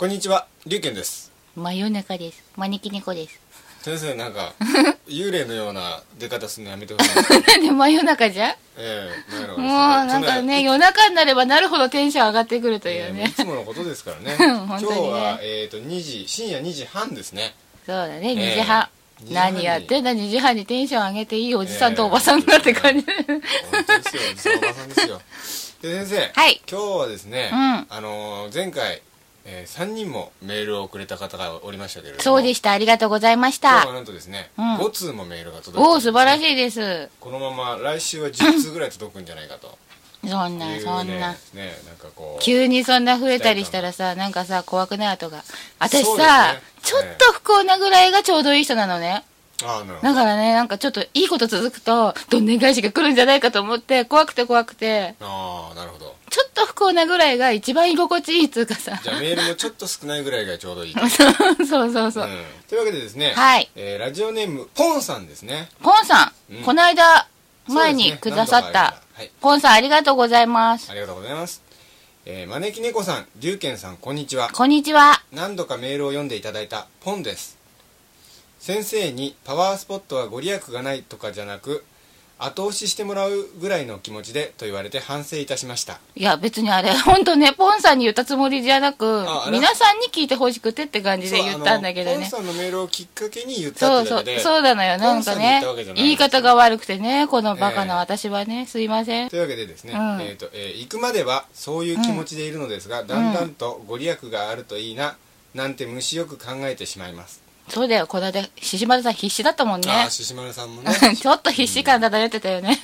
こんにちは、りゅうけんです。真夜中です。招き猫です。先生、なんか、幽霊のような出方するのやめてほしい。な んで真夜中じゃええ真夜中ですもう、なんかね、夜中になればなるほどテンション上がってくるというええいね。つものことですからね。本今日は、えっ、と、2時、深夜2時半ですね。そうだね、え2時半。2時半に何やってんだ、2時半にテンション上げていいおじさんとおばさんだって感じ。本当ですよ、おじさんおばさんですよ。で、先生、はい今日はですね、うんあのー前回、え3人もメールをくれた方がおりましたけれども、そうでした、ありがとうございました今日は。なんとですね、うん5通もメールが届いておお、素晴らい。しいです。このまま来週は10通ぐらい届くんじゃないかと。そんな、ねそんな。ねなんかこう急にそんな増えたりしたらさ、なんかさ、怖くない？後が。私さね、ちょっと不幸なぐらいがちょうどいい人なのね。だからね、なんかちょっといいこと続くと、どんでん返しが来るんじゃないかと思って、怖くて怖くて、ああなるほど。ちょっと不幸なぐらいが一番居心地いいっつうかさ。じゃあメールもちょっと少ないぐらいがちょうどいい、そうそうそう。そう。うん。というわけでですね、はい。えーラジオネームポンさんですね。ポンさん、うん。この間、前にくださった。りました。はい。ポンさんありがとうございます。ありがとうございます、えー招き猫さん龍賢さんこんにちは。こんにちは。何度かメールを読んでいただいたポンです先生にパワースポットはご利益がないとかじゃなく後押ししてもらうぐらいの気持ちでと言われて反省いたしましたいや、別にあれ、ほんとね、ポンさんに言ったつもりじゃなく皆さんに聞いてほしくてって感じで言ったんだけどそうあのポンね。さんのメールをきっかけに言ったそうそうってだけで、そうなのよ。なんかね言い方が悪くてね、このバカなええ私はね、すいませんと。いうわけでですね、うんえーとえー行くまではそういう気持ちでいるのですが、だんだんとご利益があるといいななんて虫よく考えてしまいます、そうだよ、この間、獅子丸さん必死だったもんね。あ子丸さんもね ちょっと必死感漂ってたよね。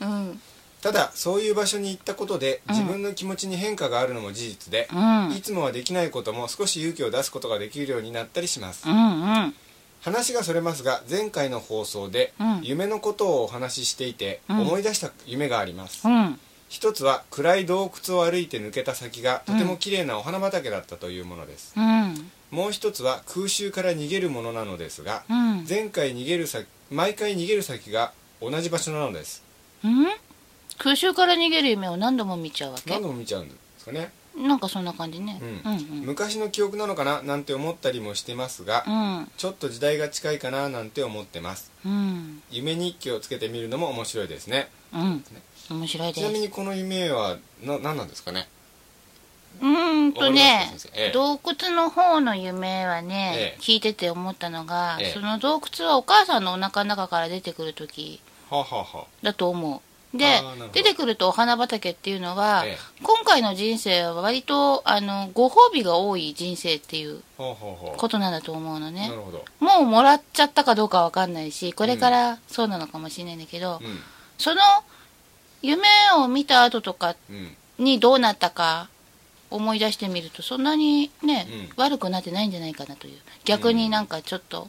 うんうん。ただそういう場所に行ったことで自分の気持ちに変化があるのも事実で、うん。いつもはできないことも少し勇気を出すことができるようになったりします、うんうん。話がそれますが前回の放送でうん夢のことをお話ししていて、うん思い出した夢があります、うん。一つは暗い洞窟を歩いて抜けた先がとても綺麗なお花畑だったというものです、うん。もう一つは空襲から逃げるものなのですが、うん。前回逃げる先毎回逃げる先が同じ場所なのですうん？空襲から逃げる夢を何度も見ちゃうわけ？何度も見ちゃうんですかね、なんかそんな感じね。ううんんうん。昔の記憶なのかななんて思ったりもしてますが、うん。ちょっと時代が近いかななんて思ってますうん。夢日記をつけてみるのも面白いですねうん。面白いです。ちなみにこの夢はな何なんですかね？うーんとねええ、洞窟の方の夢はえねえ、聞いてて思ったのがええ、その洞窟はお母さんのお腹の中から出てくる時だと思う。であーなるほど、出てくるとお花畑っていうのはええ、今回の人生は割と、あの、ご褒美が多い人生っていうことなんだと思うのね。もうもらっちゃったかどうかわかんないし、これからそうなのかもしれないんだけど、うその夢を見た後とかにどうなったか思い出してみるとそんなにね、うん。悪くなってないんじゃないかなという。逆になんかちょっと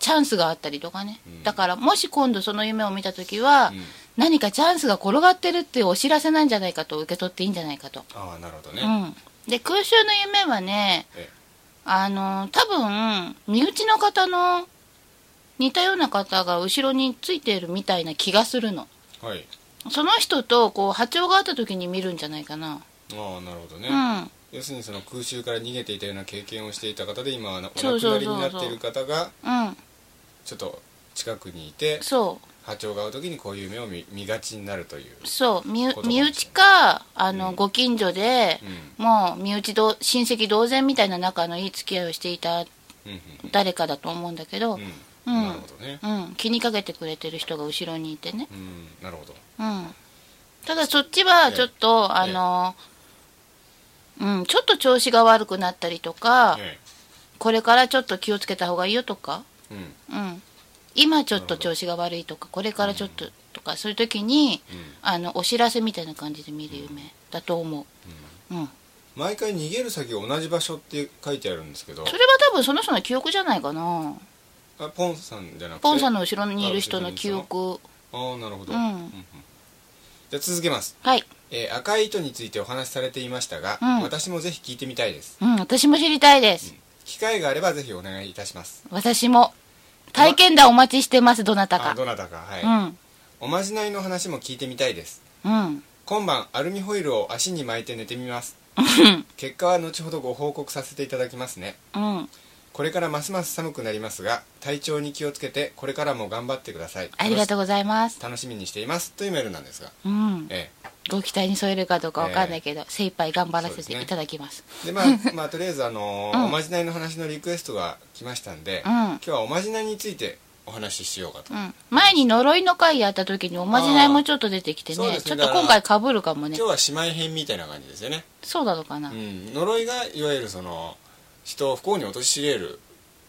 チャンスがあったりとかね、うん。だからもし今度その夢を見た時は、うん。何かチャンスが転がってるっていうお知らせなんじゃないかと。受け取っていいんじゃないかと、ああなるほどね、うん、で空襲の夢はねえ。あの多分身内の方の似たような方が後ろについているみたいな気がするの。はい。その人とこう波長があった時に見るんじゃないかな、ああなるほどね、うん。要するにその空襲から逃げていたような経験をしていた方で今はお亡くなりになっている方がうん。ちょっと近くにいてそう。波長が合う時にこういう夢を見見がちになるという、そう。身ことかもしれない身内かあの、うん。ご近所でう、ん。もう身内ど親戚同然みたいな仲のいい付き合いをしていたうん誰かだと思うんだけど、うん。ううん。んなるほどね。うん、気にかけてくれてる人が後ろにいてね、うん。なるほど。うん、ただそっちはちょっと、ええ。あの、うん、ちょっと調子が悪くなったりとか、えこれからちょっと気をつけた方がいいよとか、えうん。うん、今ちょっと調子が悪いとかこれからちょっととかそういう時にうん。あのお知らせみたいな感じで見る夢だと思う、うん、毎回逃げる先が同じ場所って書いてあるんですけど。それは多分その人の記憶じゃないかな。あポンさんじゃなくて？ポンさんの後ろにいる人の記憶。ああなるほど、うんうん。じゃあ続けます、はい、えー赤い糸についてお話しされていましたが、うん。私もぜひ聞いてみたいです。うん、私も知りたいです。機会があればぜひお願いいたします。私も。体験談お待ちしてますどなたか。あどなたか。はい、うん。おまじないの話も聞いてみたいです。うん。今晩アルミホイルを足に巻いて寝てみます。結果は後ほどご報告させていただきますね。うんこれからますます寒くなりますが体調に気をつけてこれからも頑張ってください。ありがとうございます。楽しみにしています。というメールなんですが、うん。えご期待に添えるかどうかわかんないけど、精一杯頑張らせていただきます。えでまあ まあとりあえずあのーうん。おまじないの話のリクエストが来ましたんで、うん。今日はおまじないについてお話ししようかと、うん、前に呪いの回やった時におまじないもちょっと出てきてねね。ちょっと今回かぶるかもね。今日は姉妹編みたいな感じですよね、そうなのかな、ううんん、呪いがいわゆるその人を不幸に陥れる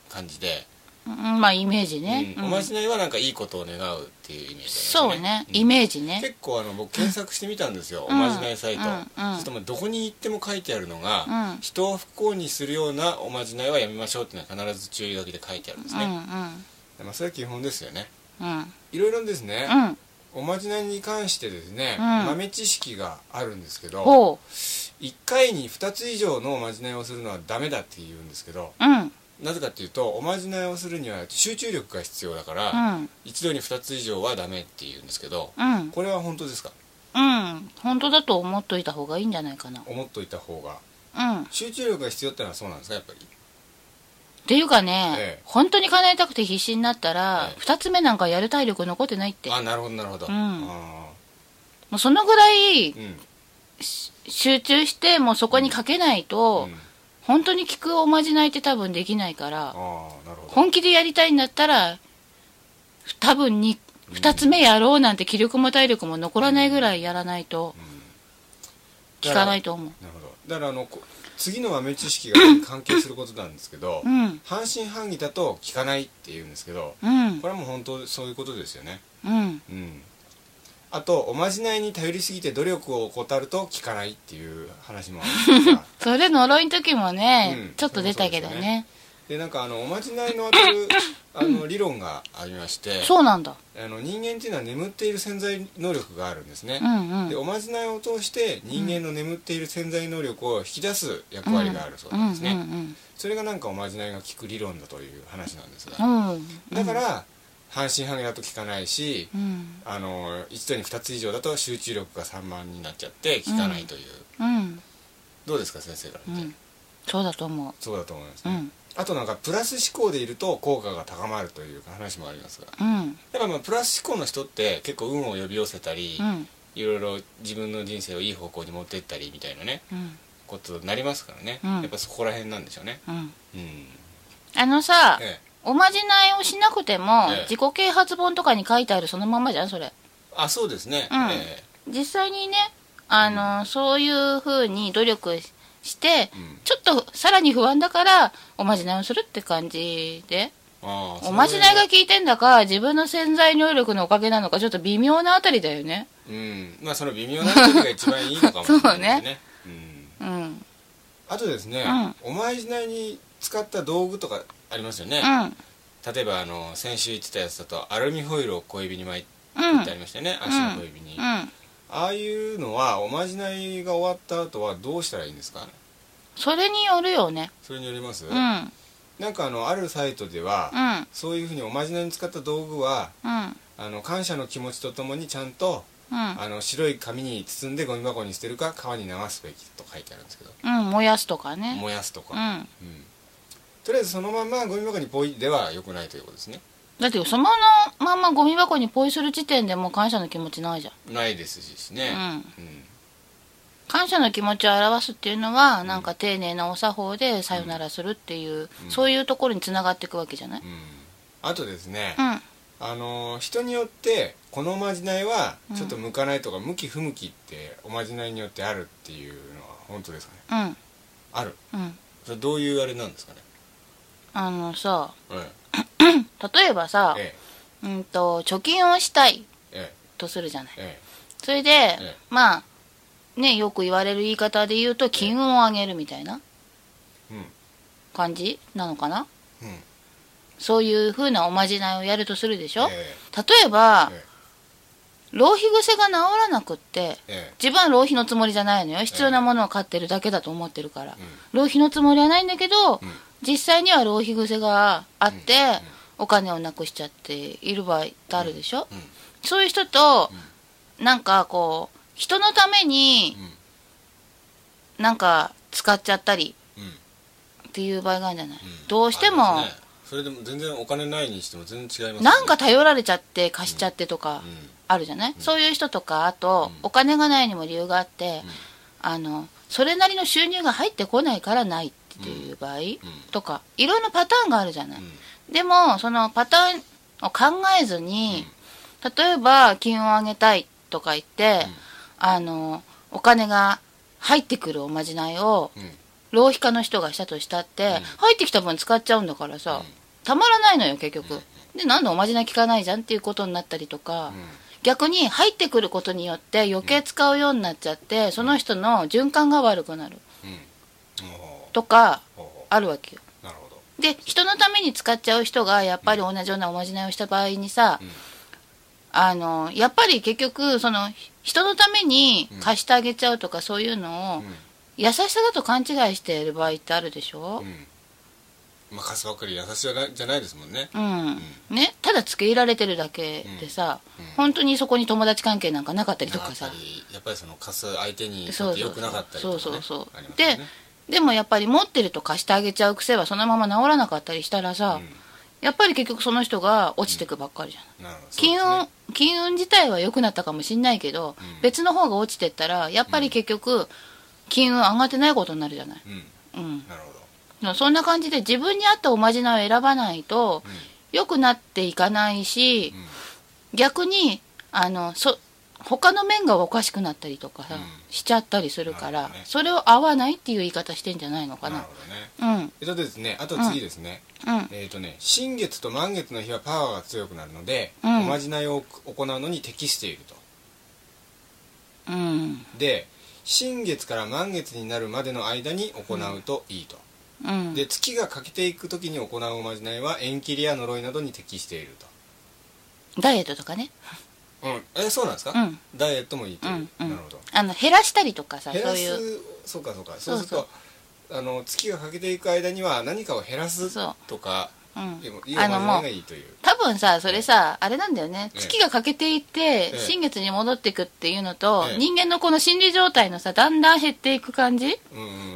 感じで、まあイメージね、うん。うん。おまじないはなんかいいことを願うっていうイメージですそうね、イーメージね。結構あの僕検索してみたんですよ、うん。おまじないサイト、うんうん。そうするともうどこに行っても書いてあるのが、うん。人を不幸にするようなおまじないはやめましょうっていうのは必ず注意書きで書いてあるんですね、うんうん。まあ、それは基本ですよね。うん。いろいろですね、うん。おまじないに関してですね、うん。豆知識があるんですけどほ1回に2つ以上のおまじないをするのはダメだって言うんですけどううん。なぜかっていうとおまじないをするには集中力が必要だから、うん。一度に2つ以上はダメって言うんですけどうん。これは本当ですか？うん。本当だと思っといた方がいいんじゃないかな。思っといた方が。うん。っ集中力が必要ってのはそうなんですか？やっぱり。ていうかね、ええ。本当に叶えたくて必死になったら、ええ。二つ目なんかやる体力残ってないって。もあなるほどなるほど、うん。あうそのぐらいーうん集中してもうそこにかけないと、うん。本当に効くおまじないって多分できないから本気でやりたいんだったら多分に2つ目やろうなんて気力も体力も残らないぐらいやらないと効かないと思う。なるほど。だからあのこ次の豆知識が関係することなんですけど、うん。半信半疑だと効かないっていうんですけどうん。これはもう本当そういうことですよね。うん。うんあとおまじないに頼りすぎて努力を怠ると効かないっていう話もあるんですがそれ呪いの時もね、うんちょっと出たけどそうですよね。でなんかあのおまじないの当たるあの理論がありまして そうなんだ。あの人間っていうのは眠っている潜在能力があるんですね。う、んうん。でおまじないを通して人間の眠っている潜在能力を引き出す役割があるそうなんですね、うんそれがなんかおまじないが効く理論だという話なんですが、うんうん。だから半信半疑だと効かないし、うん。あの一度に2つ以上だと集中力が散漫になっちゃって効かないという、うん。どうですか先生から見て、うん。そうだと思そうだと思いますね、うん。あとなんかプラス思考でいると効果が高まるという話もありますが。ううん。だからまあプラス思考の人って結構運を呼び寄せたり、うん。いろいろ自分の人生をいい方向に持っていったりみたいなねうん。ことになりますからね、うん。やっぱそこら辺なんでしょうね。うん。うん。あのさ、ええおまじないをしなくても、ええ。自己啓発本とかに書いてあるそのままじゃんそれ。あそうですね、うん。え実際にねあの、そういう風に努力してえうん。ちょっとさらに不安だからおまじないをするって感じで。ああおまじないが効いてんだか自分の潜在能力のおかげなのかちょっと微妙なあたりだよね。うん。まあその微妙な時が一番いいのかもしれないですね。うん、うん。あとですね、おまじないに使った道具とかありますよね、うん。例えばあの先週言ってたやつだとアルミホイルを小指に巻いてうん。ありましたよね、足の小指に、あうん。あいうのはおまじないが終わった後はどうしたらいいんですか？それによるよね。それによります、うん。うんなんかあのあるサイトでは、うん。そういうふうにおまじないに使った道具はうん。あの感謝の気持ちとともにちゃんとうん。あの白い紙に包んでゴミ箱に捨てるか川に流すべきと書いてあるんですけど。うん燃やすとかね。燃やすとか、うん。うんとりあえずそのままゴミ箱にポイでは良くないということですね。だってそのまんまゴミ箱にポイする時点でもう感謝の気持ちないじゃん。ないですしね。うん。うん。感謝の気持ちを表すっていうのは、なんか丁寧なお作法でさよならするっていう、うん。そういうところにつながっていくわけじゃない、うん。あとですね、うん。あのー人によってこのおまじないはうん。ちょっと向かないとか、向き不向きっておまじないによってあるっていうのは本当ですかね？うん。ある。うん。それどういうあれなんですかね？あのさえ例えばさえ、え。うんと貯金をしたいええ。とするじゃない。えそれで、えまあねよく言われる言い方で言うと金運を上げるみたいな感じなのかな？うん。そういう風なおまじないをやるとするでしょ、え例えば、え浪費癖が治らなくってええ。自分は浪費のつもりじゃないのよ。必要なものを買ってるだけだと思ってるから、え浪費のつもりはないんだけど、うん実際には浪費癖があって、お金をなくしちゃっている場合ってあるでしょ、うん。そういう人と、なんかこう人のためにうん。なんか使っちゃったりうん。っていう場合があるんじゃない、うん。どうしても、それでも全然お金ないにしても全然違いますね。なんか頼られちゃって貸しちゃってとかうん。あるじゃない、そういう人とかあと、うん。お金がないにも理由があって、あのそれなりの収入が入ってこないからない。っ場合、とかいろんなパターンがあるじゃない、でもそのパターンを考えずに、例えば金運を上げたいとか言って、あのお金が入ってくるおまじないを浪費家の人がしたとしたって、入ってきた分使っちゃうんだからさ、うん。たまらないのよ結局、でなんでおまじない効かないじゃんっていうことになったりとか、逆に入ってくることによって余計使うようになっちゃって、その人の循環が悪くなる。とかあるわけよ。うなるほど。で人のために使っちゃう人がやっぱり同じようなおまじないをした場合にさ、うん。あのやっぱり結局その人のために貸してあげちゃうとかそういうのを、うん。優しさだと勘違いしている場合ってあるでしょ？うん。まあ貸すばっかり優しいじゃないですもんね。うん、ね？ただ付け入られてるだけでさ、うん。本当にそこに友達関係なんかなかったりとかさ。やっぱりその貸す相手にとそうそう。って良くなかったりとかね。そうそうそう。ありますでよねでもやっぱり持ってると貸してあげちゃう癖はそのまま治らなかったりしたらさ、やっぱり結局その人が落ちてくばっかりじゃん、うん。なるほど。金運、金運自体は良くなったかもしんないけど、うん。別の方が落ちてったらやっぱり結局金運上がってないことになるじゃない、うん。うん、なるほど。そんな感じで自分に合ったおまじないを選ばないとうん。良くなっていかないし、逆にあのそ他の面がおかしくなったりとかさ、うん。しちゃったりするから、ね。それを合わないっていう言い方してんじゃないのかな。なね。うん。えっとですねあと次ですね。うん。えっとね新月と満月の日はパワーが強くなるのでうん。おまじないを行うのに適していると。うん。で新月から満月になるまでの間に行うといいと。うん。で月が欠けていく時に行うおまじないは縁切りや呪いなどに適しているダイエットとかねえそうなんですか？うん。ダイエットもいいという。なるほど。あの減らしたりとかさ減らそういう。す？そうかそうか。そそううするとあの月が欠けていく間には何かを減らすとかう。んでもいいおまじないがいいという多分さそれさあれなんだよね。ええ。月が欠けていってええ。新月に戻っていくっていうのとええ。人間のこの心理状態のさだんだん減っていく感じ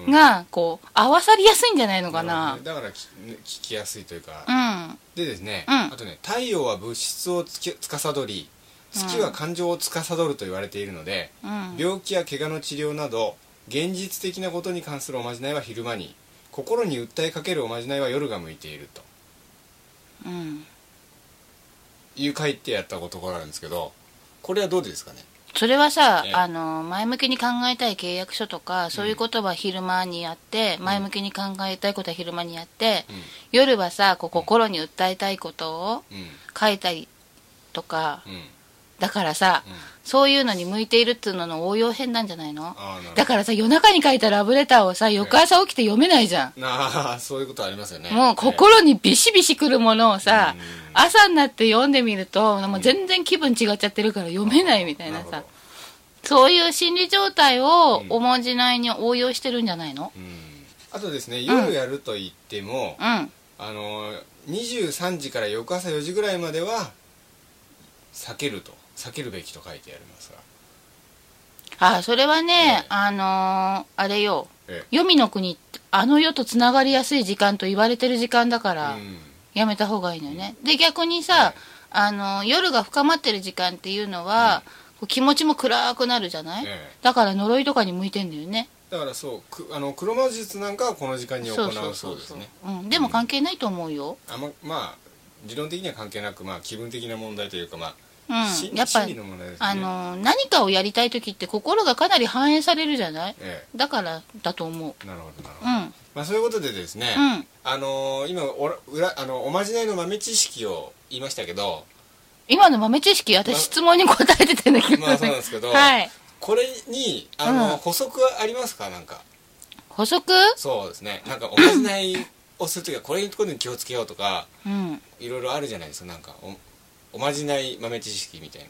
がこう合わさりやすいんじゃないのかな。だから聞きやすいというか。うん。でですね、うん。あとね太陽は物質をつき司り月は感情を司ると言われているので、うん。病気や怪我の治療など現実的なことに関するおまじないは昼間に心に訴えかけるおまじないは夜が向いていると。うん。いう書いてやったことがあるんですけどこれはどうですかね？それはさ、ええ。あの前向きに考えたい契約書とかそういうことは昼間にやって、前向きに考えたいことは昼間にやって、うん。夜はさこう心に訴えたいことをうん。書いたりとかうんだからさ、うん。そういうのに向いているっていうのの応用編なんじゃないの？だからさ夜中に書いたラブレターをさ翌朝起きて読めないじゃん、ああそういうことありますよね。もう心にビシビシくるものをさ、うん。朝になって読んでみるともう全然気分違っちゃってるから読めないみたいなさ。そういう心理状態をうん。おまじないに応用してるんじゃないの？うん。あとですね夜やると言っても、うん。あの23時から翌朝4時ぐらいまでは避けると避けるべきと書いてありますが。あそれはね、ええ。あのーあれよ。え黄泉の国ってあの世とつながりやすい時間と言われてる時間だから、うん。やめた方がいいのよね。で逆にさ、ええあの夜が深まってる時間っていうのは、こう気持ちも暗くなるじゃない、ええ。だから呪いとかに向いてんだよね。だからそうくあの黒魔術なんかはこの時間に行う。そうですね。うん、でも関係ないと思うよ、あままあ理論的には関係なく、まあ、気分的な問題というか、まあしうん、やっぱね。あの何かをやりたい時って心がかなり反映されるじゃない？えだからだと思う。えなるほどなるほど、うん。まあ、そういうことでですね、うん。あのー今おら裏あのおまじないの豆知識を言いましたけど今の豆知識私ま質問に答えてたんだけど、まあそうなんですけどはい。これにあの、うん。補足はありますか？なんか。補足？そうですね。なんかおまじないをするときはこれにこれに気をつけようとかうん。いろいろあるじゃないですか。なんかおおまじない豆知識みたいな。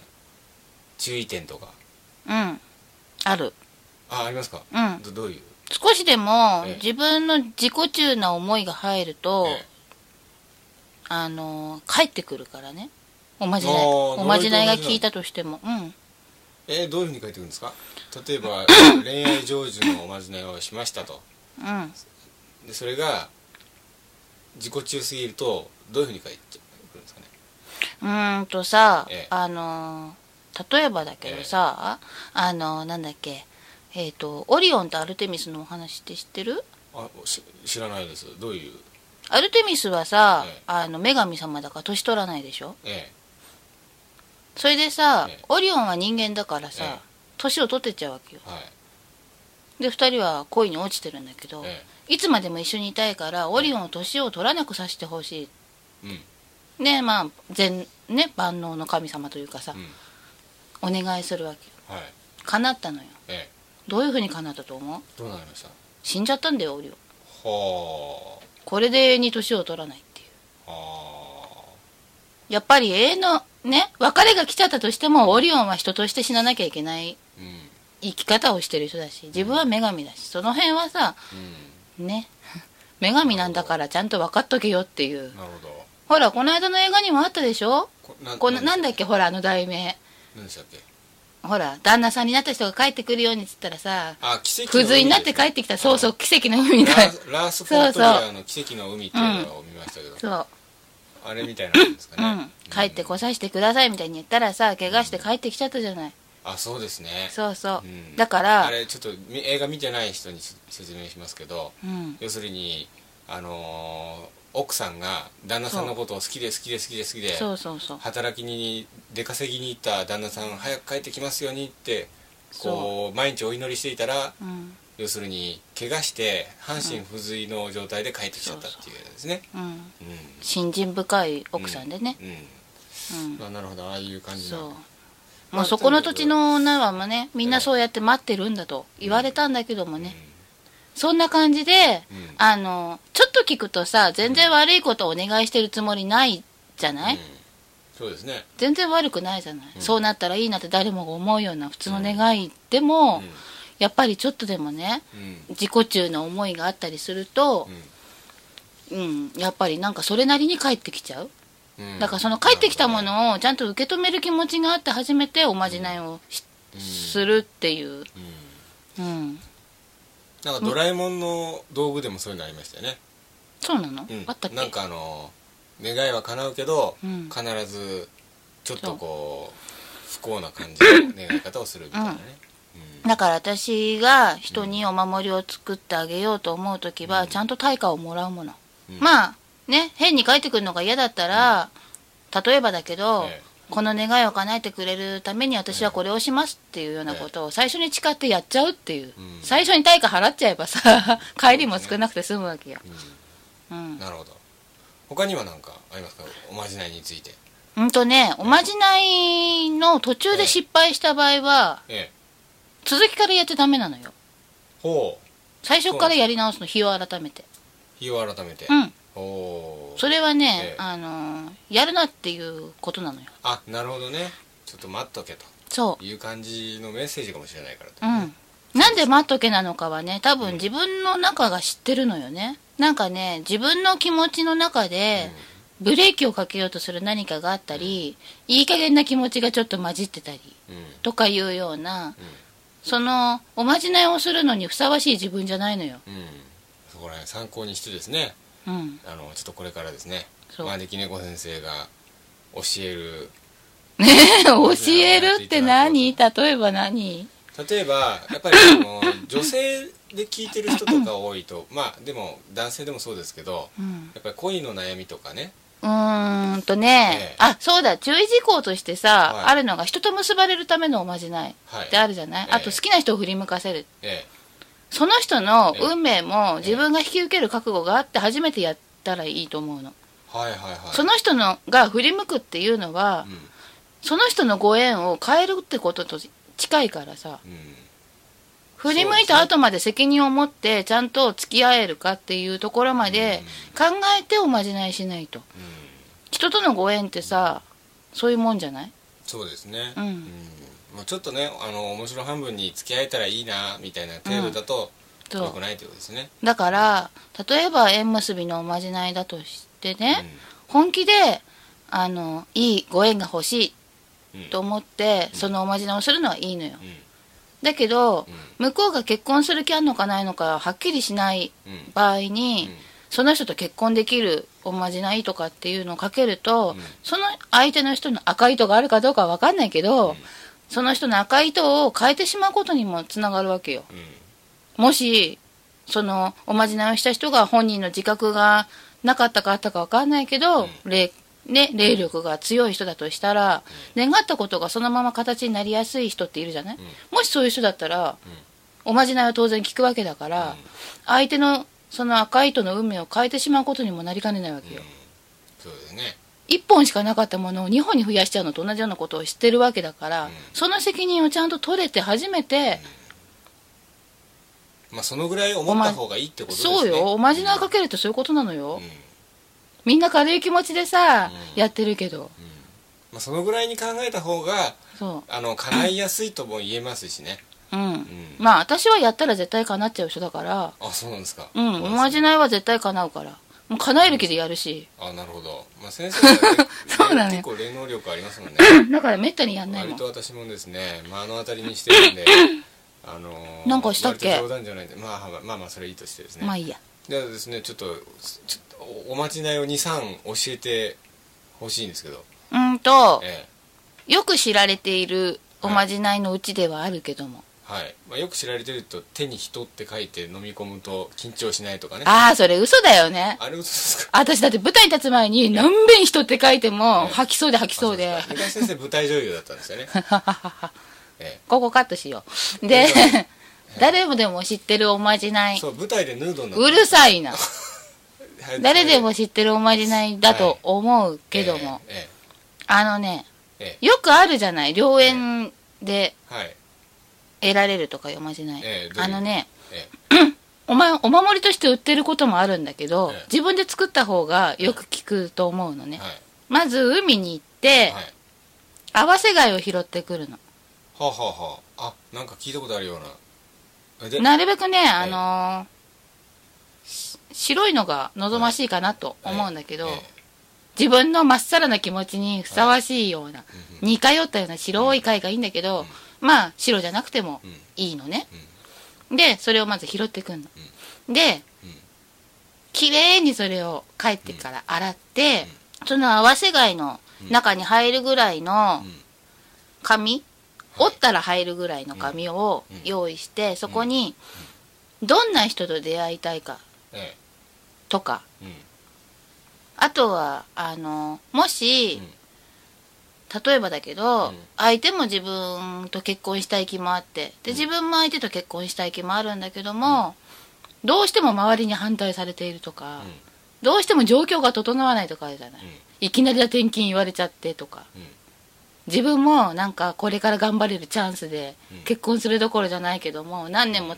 注意点とか。うん。ある。あありますか、うん。どどういう？少しでもええ。自分の自己中な思いが入ると、えあの帰ってくるからね。おまじない。あーおまじないが効いたとしても。うんえーどういうふうに書いていくんですか？例えば 恋愛成就のおまじないをしましたと。うん。でそれが自己中すぎるとどういうふうに書いてうーんとさ、ええ。あの例えばだけどさ、あのなんだっけえっ、とオリオンとアルテミスのお話って知ってる？あし知らないです。どういう？アルテミスはさ、ええ。あの女神様だから年取らないでしょ？えそれでさ、ええ。オリオンは人間だからさ、ええ。年を取ってっちゃうわけよ。えはい。で2人は恋に落ちてるんだけど、えいつまでも一緒にいたいからオリオンを年を取らなくさせてほしい。えうんねまあ全ね万能の神様というかさ、うん。お願いするわけよ。はい。叶ったのよ。ええ。どういうふうに叶ったと思う？どうなりました？死んじゃったんだよオリオ。ンはこれでに年を取らないっていう。あ。はやっぱり永遠のね別れが来ちゃったとしてもオリオンは人として死ななきゃいけないあうん。生き方をしてる人だし自分は女神だしその辺はさうん。ね 女神なんだからちゃんと分かっとけよっていうなるほどほらこの間の映画にもあったでしょ？このなんだっけ？けほらあの題名。何でしたっけ？ほら旦那さんになった人が帰ってくるようにっつったらさあ奇跡不随になって帰ってきたそうそう奇跡の海だ。ラース・フォントリアーの奇跡の海っていうのを見ましたけど、そうあれみたいなんですかね、うん。帰ってこさせてくださいみたいに言ったらさ怪我して帰ってきちゃったじゃない。あそうですね。そうそう、うん。だからあれちょっとみ映画見てない人にし説明しますけどうん。要するにあのー奥さんが旦那さんのことを好きで好きで好きで好きでそう。そうそう働きに出稼ぎに行った旦那さん早く帰ってきますようにってこう毎日お祈りしていたらうん。要するに怪我して半身不随の状態で帰ってきちゃったっていうですね。信心深い奥さんでね。うん。なるほど。ああいう感じそう。のもうそこの土地の女はねみんなそうやって待ってるんだと言われたんだけどもね、そんな感じで、うん。うんあのちょっと聞くとさ全然悪いことをお願いしてるつもりないじゃない、うん。そうですね。全然悪くないじゃない、うん。そうなったらいいなって誰もが思うような普通の願いでも、やっぱりちょっとでもねうん。自己中の思いがあったりするとう、ん。うんやっぱりなんかそれなりに返ってきちゃう？うん。だからその帰ってきたものをちゃんと受け止める気持ちがあって初めておまじないをするっていう、うん。うん、なんかドラえもんの道具でもそういうのありましたよね、そうなの、うん。あったっけ？なんかあの願いは叶うけど、うん。必ずちょっとこう不幸な感じの願い方をするみたいなね、だから私が人にお守りを作ってあげようと思う時はちゃんと対価をもらうもの、うん。まあね変に帰ってくるのが嫌だったら、例えばだけど、ええこの願いを叶えてくれるために私はこれをしますっていうようなことを最初に誓ってやっちゃうっていう、うん。最初に対価払っちゃえばさ帰りも少なくて済むわけよ、うん。うん。なるほど。他には何かありますか？おまじないについて。うんとねおまじないの途中で失敗した場合はええ。続きからやっちゃダメなのよ。ほう。最初からやり直すの日を改めて。日を改めて、うん。ほうそれはね、ええ。あのやるなっていうことなのよ。あなるほどね。ちょっと待っとけと。そいう感じのメッセージかもしれないからとううん。なんで待っとけなのかはね多分自分の中が知ってるのよね。なんかね自分の気持ちの中でブレーキをかけようとする何かがあったりいい加減な気持ちがちょっと混じってたりうん。うんとかいうようなそのおまじないをするのにふさわしい自分じゃないのよ。うん。そこら辺参考にしてですねうん。あのちょっとこれからですね。招き猫先生が教える。教えるって何？例えば何？例えばやっぱりあの 女性で聞いてる人とか多いとまあでも男性でもそうですけどうん。やっぱり恋の悩みとかね。うーんとね、ええ。あそうだ。注意事項としてさ、はい。あるのが人と結ばれるためのおまじないはい。ってあるじゃない、ええ。あと好きな人を振り向かせる。えその人のええ。運命も自分が引き受ける覚悟があって初めてやったらいいと思うの、えはいはいはい。その人のが振り向くっていうのは、うん。その人のご縁を変えるってことと近いからさ。うん。振り向いた後まで責任を持ってちゃんと付き合えるかっていうところまで考えておまじないしないと。うん。人とのご縁ってさそういうもんじゃない？そうですね。うんもうちょっとねあの面白半分に付き合えたらいいなみたいな程度だとそう。良くないってことですね。だから例えば縁結びのおまじないだとしてね、本気であのいいご縁が欲しいと思って、そのおまじないをするのはいいのよ、うん。だけど、向こうが結婚する気あんのかないのかはっきりしないうん。場合に、その人と結婚できるおまじないとかっていうのをかけると、うん。その相手の人の赤い糸があるかどうかは分かんないけど、その人の赤い糸を変えてしまうことにもつながるわけよ。うん。もしそのおまじないをした人が本人の自覚がなかったかあったか分かんないけど、霊ね、霊力が強い人だとしたら、願ったことがそのまま形になりやすい人っているじゃない、もしそういう人だったら、おまじないは当然聞くわけだから、相手のその赤い糸の運命を変えてしまうことにもなりかねないわけよ、そうですね1本しかなかったものを2本に増やしちゃうのと同じようなことを知ってるわけだから、その責任をちゃんと取れて初めて、まあそのぐらい思った方がいいってことですね。そうよ。おまじないかけるってそういうことなのよ、うん。みんな軽い気持ちでさ、うん。やってるけど。まあ、そのぐらいに考えた方がそあの叶いやすいとも言えますしね。ううん、うん。まあ私はやったら絶対叶っちゃう人だから。あそうなんですか。うん。おまじないないは絶対叶うからもう叶える気でやるし。あなるほど、まあ、先生は、ね そうだね。結構霊能力ありますもんね。だからめったにやんないもん。割と私もですね目の当たりにしてるんで あのーなんかしたっけ？冗談じゃないんでまあまあまあそれいいとしてですね、まあいいや。ではですねちょっとちょっとおおまじないを23教えてほしいんですけど。うんとえよく知られているおまじないのうちではあるけども、えはい、まあ、よく知られてると手に人って書いて飲み込むと緊張しないとかね。ああそれ嘘だよね。あれ嘘ですか？私だって舞台に立つ前に何遍人って書いてもええ吐きそうで吐きそうで。三上先生舞台女優だったんですよね。えここカットしよう。で誰もでも知ってるおまじない。えそう舞台でヌードになうるさいな。は い誰でも知ってるおまじないだと思うけども、えあのねええ。よくあるじゃない。良縁で。えはい得られるとかいうおまじない、ええあのねえ お前お守りとして売ってることもあるんだけど、ええ。自分で作った方がよく効くと思うのね、えはい。まず海に行って、はい。合わせ貝を拾ってくるの。はあ、はあはあ、あなんか聞いたことあるような。で？なるべくねあのーし白いのが望ましいかなと思うんだけど、ええ。自分のまっさらな気持ちにふさわしいような、似通ったような白い貝がいいんだけど、まあ白じゃなくてもうん。いいのね、でそれをまず拾ってくんの、で、うん。綺麗にそれを帰ってから洗って、その合わせ貝の中に入るぐらいのうん。紙、折ったら入るぐらいの紙をうん。用意して、そこにどんな人と出会いたいかえとか。あとはあのもし、例えばだけど、うん。相手も自分と結婚したい気もあって。で自分も相手と結婚したい気もあるんだけども、どうしても周りに反対されているとか、うん。どうしても状況が整わないとかあるじゃない、うん。いきなりだ転勤言われちゃってとか。うん。自分もなんかこれから頑張れるチャンスでうん。結婚するどころじゃないけども何年も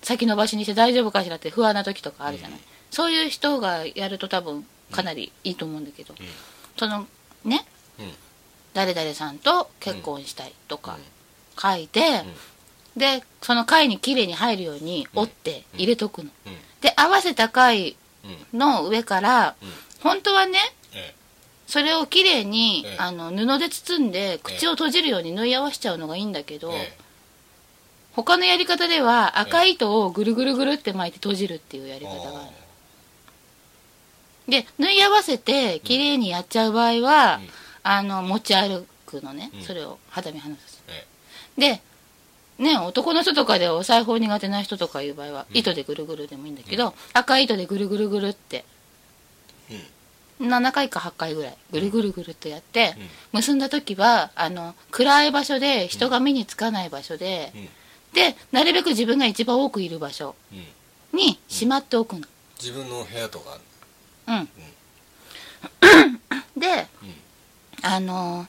先延ばしにして大丈夫かしらって不安な時とかあるじゃない、うん。そういう人がやると多分かなりいいと思うんだけど、そのね。うん誰々さんと結婚したいとか書いて、でその貝にきれいに入るように折って入れとくの、うん。で合わせた貝うん。の上から、うん。本当はねえそれをきれいに、ええ。あの布で包んで口を閉じるように縫い合わせちゃうのがいいんだけど、ええ。他のやり方では赤い糸をぐるぐるぐるって巻いて閉じるっていうやりえ方がある。で縫い合わせてきれいにやっちゃう場合は、うんあの持ち歩くのね、うん。それを肌身離さずえでね男の人とかでお裁縫苦手な人とかいう場合は、糸でぐるぐるでもいいんだけど、赤い糸でぐるぐるぐるって、7回か8回ぐらいぐるぐるぐるっとやって、うん。結んだ時はあの暗い場所で人が目につかない場所で、うん。でなるべく自分が一番多くいる場所うん。にしまっておくの。自分の部屋とかうん、で、うんあの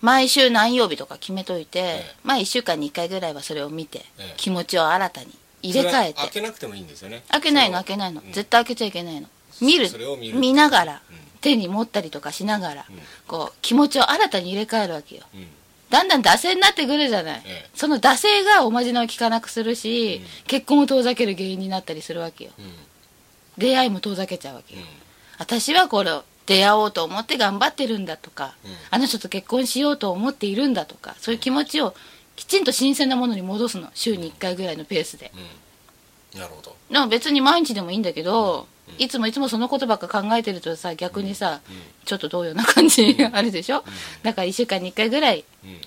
毎週何曜日とか決めといて、えまあ1週間に1回ぐらいはそれを見て、ええ。気持ちを新たに入れ替えそれは開てけなくてもいいんですよね。開けないの開そけないの、うん。絶対開けちゃいけないの。見る。見ながら、うん。手に持ったりとかしながら、うん。こう気持ちを新たに入れ替えるわけよ。うん。だんだん惰性になってくるじゃない、ええ。その惰性がおまじないを効かなくするし、うん。結婚を遠ざける原因になったりするわけよ。うん。出会いも遠ざけちゃうわけよ、うん。私はこれ出会おうと思って頑張ってるんだとか、うん。あの人と結婚しようと思っているんだとかそういう気持ちをきちんと新鮮なものに戻すの週に1回ぐらいのペースで。うん。なるほど。でも別に毎日でもいいんだけど、うん。いつもいつもそのことばっか考えてるとさ逆にさ、うん。ちょっと同様な感じ あるでしょ、だから1週間に1回ぐらいうん。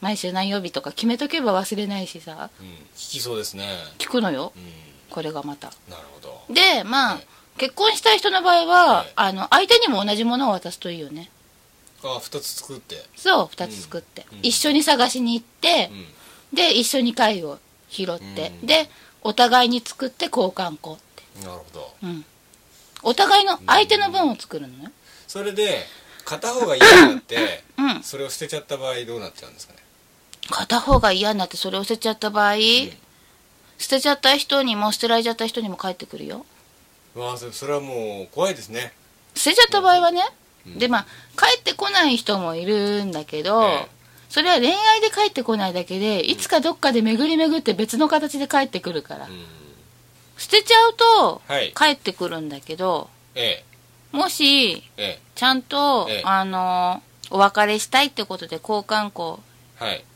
毎週何曜日とか決めとけば忘れないしさ。うん。聞きそうですね。聞くのよ。うん。これがまた。なるほど。でまあ、はい結婚したい人の場合は、はい。あの相手にも同じものを渡すといいよね。あ二つ作って。そう2つ作って、うん。一緒に探しに行ってう、ん。で一緒に貝を拾って、うん。でお互いに作って交換こうって。なるほど。うん。お互いの相手の分を作るのね。それで片方が嫌になってうん。それを捨てちゃった場合どうなっちゃうんですかね？片方が嫌になってそれを捨てちゃった場合、捨てちゃった人にも捨てられちゃった人にも帰ってくるよわあそそれはもう怖いですね。捨てちゃった場合はね、うん。でまあ帰ってこない人もいるんだけど、ええ。それは恋愛で帰ってこないだけでいつかどっかで巡り巡って別の形で帰ってくるから、うん。捨てちゃうとはい。帰ってくるんだけどえもしええ。ちゃんと、ええ。あのお別れしたいってことで交換校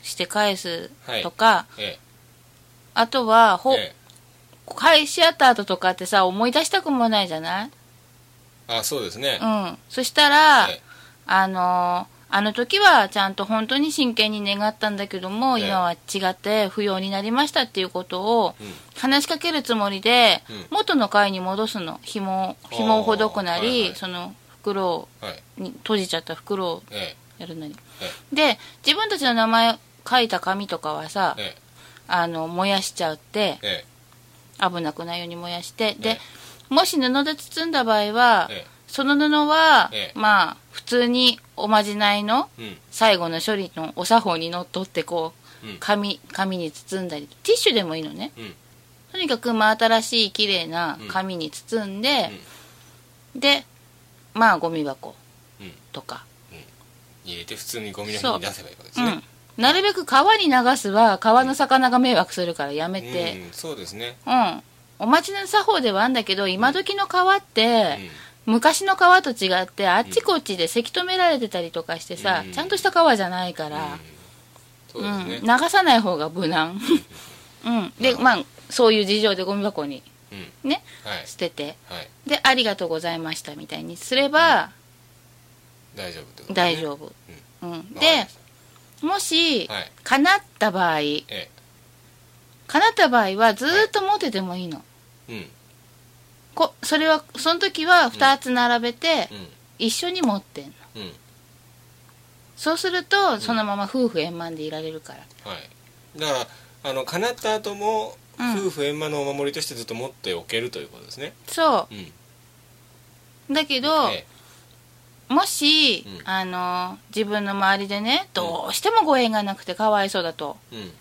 して返すはい。とか、え。あとはほ、ええ返し合った後とかってさ思い出したくもないじゃない？えあそうですね。うん。そしたら、ええ。あのあの時はちゃんと本当に真剣に願ったんだけども、ええ。今は違って不要になりましたっていうことをうん。話しかけるつもりで、うん。元の階に戻すの。紐紐をほどくなり、はいはい。その袋をはい。に閉じちゃった袋をえやるのにえ。で自分たちの名前書いた紙とかはさええ。あの燃やしちゃってええ危なくないように燃やしてでえもし布で包んだ場合はえその布はええ。まあ普通におまじないの最後の処理のお作法にのっとってこううん。紙紙に包んだりティッシュでもいいのね。うん。とにかくまあ新しい綺麗な紙に包んで、でまあゴミ箱うん。とか、入れて普通にゴミの日に出せばいいわけですね。うん、なるべく川に流すは川の魚が迷惑するからやめて、うん。そうですね。うん。おまじない作法ではあるんだけど今時の川って、うん。昔の川と違ってあっちこっちでせき止められてたりとかしてさ、うん。ちゃんとした川じゃないから、うん。ね。流さない方が無難。うん。でまあそういう事情でゴミ箱にうん。ねはい。捨てて。はい。で「ありがとうございました」みたいにすれば大丈夫ね。大丈夫、うん。わかりでもしたはい。叶った場合え叶った場合はずーっと持っててもいいの、えうん。こそれはその時は2つ並べてうん。一緒に持ってんの。うん。そうするとそのまま夫婦円満でいられるから。はい。だからあの叶った後もうん。夫婦円満のお守りとしてずっと持っておけるということですね。そう。だけど、えもし、うん。あの自分の周りでねどうしてもご縁がなくてかわいそうだとえうん。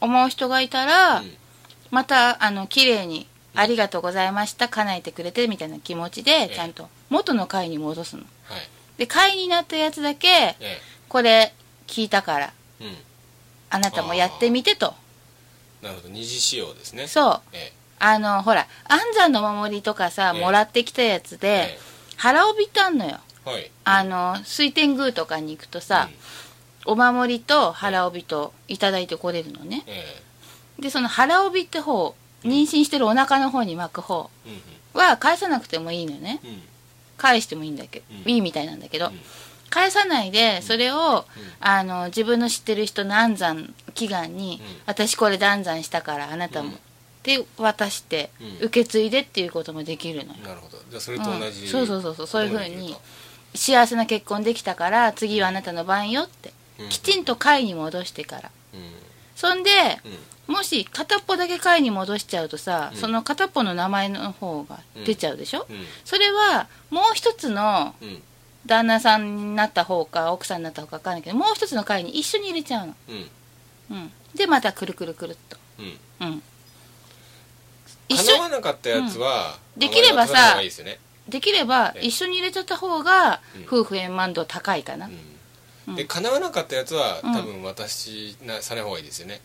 思う人がいたら、うん。またあの綺麗に「ありがとうございました叶えてくれて」みたいな気持ちでえちゃんと元の会に戻すの。はい。で会になったやつだけえこれ聞いたからあなたもやってみてと。なるほど。二次使用ですね。そう。えあのほら安産のお守りとかさええ。もらってきたやつえでえ腹帯ってあんのよ。えはい。あの水天宮とかに行くとさ、お守りと腹帯といただいてこれるのね。うんえ。でその腹帯って方妊娠してるお腹の方に巻く方は返さなくてもいいのね。うん。うん返してもいいんだけど、うん。いいみたいなんだけど、うん。返さないでそれを、うん。あの自分の知ってる人の安産祈願に、うん。私これで安産したからあなたも、うんって渡して、うん。受け継いでっていうこともできるのよ。なるほど。じゃあそれと同じ、うん。そうそうそうそう。そういうふうに幸せな結婚できたから次はあなたの番よって、とうん。きちんと会に戻してから。うん。そんでうん。もし片っぽだけ会に戻しちゃうとさ、うん。その片っぽの名前の方が出ちゃうでしょ、うん。それはもう一つのうん。旦那さんになった方か奥さんになった方か分かんないけどもう一つの会に一緒に入れちゃうの、うん。うん、でまたくるくるくるっと。うん緒。叶わなかったやつは、うん。できればさできればええ。一緒に入れちゃった方がうん。夫婦円満度高いかな、うん。うん。で叶わなかったやつは、うん。多分私なさない方がいいですよね。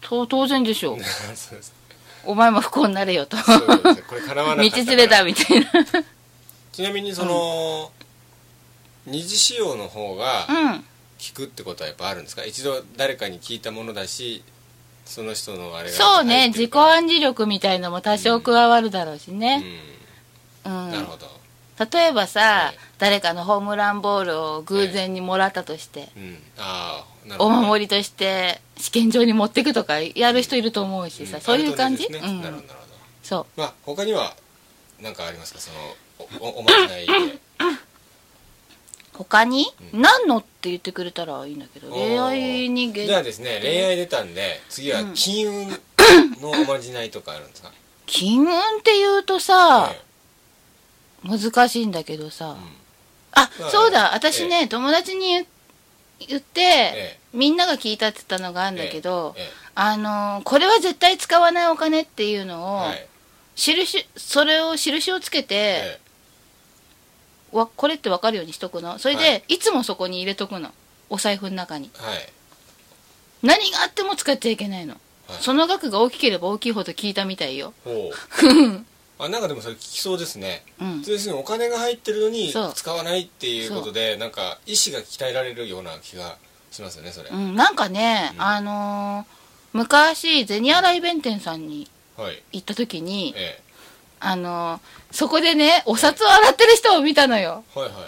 と当然でしょう。お前も不幸になれよと。そうです。これ叶わなかった 道連れだみたいな。ちなみにその、二次使用の方がうん。効くってことはやっぱあるんですか？一度誰かに聞いたものだしその人のあれがそうね自己暗示力みたいのも多少加わるだろうしね、ううん。んなるほど、例えばさ、はい。誰かのホームランボールを偶然にもらったとして、うん、あお守りとして試験場に持ってくとかやる人いると思うしさ、ん。そういう感じ、ね。うん。なるほどそう。まあ他には何かありますか？そのおおおまじないで他に、うん。何のって言ってくれたらいいんだけど恋愛にげじゃあですね恋愛出たんで次はうん。金運のおまじないとかあるんですか、金運って言うとさ、え難しいんだけどさ、うん。あまあそうだ。私ね、友達に言言って、えみんなが聞いたって言ったのがあるんだけど、ええ。あのこれは絶対使わないお金っていうのを、はい。印それを印をつけて、えわこれって分かるようにしとくの？それで、、はい。つもそこに入れとくの？お財布の中に。えはい。何があっても使っちゃいけないの、はい。その額が大きければ大きいほど聞いたみたいよ。あなんかでもそれ聞きそうですね。うん。要するにお金が入ってるのに使わないっていうことでなんか意志が鍛えられるような気がしますよねそれ、うん、なんかね、うん。あのー昔銭洗弁天さんにはい。行った時にえあのーそこでねお札を洗ってる人を見たのよ。えはいはい。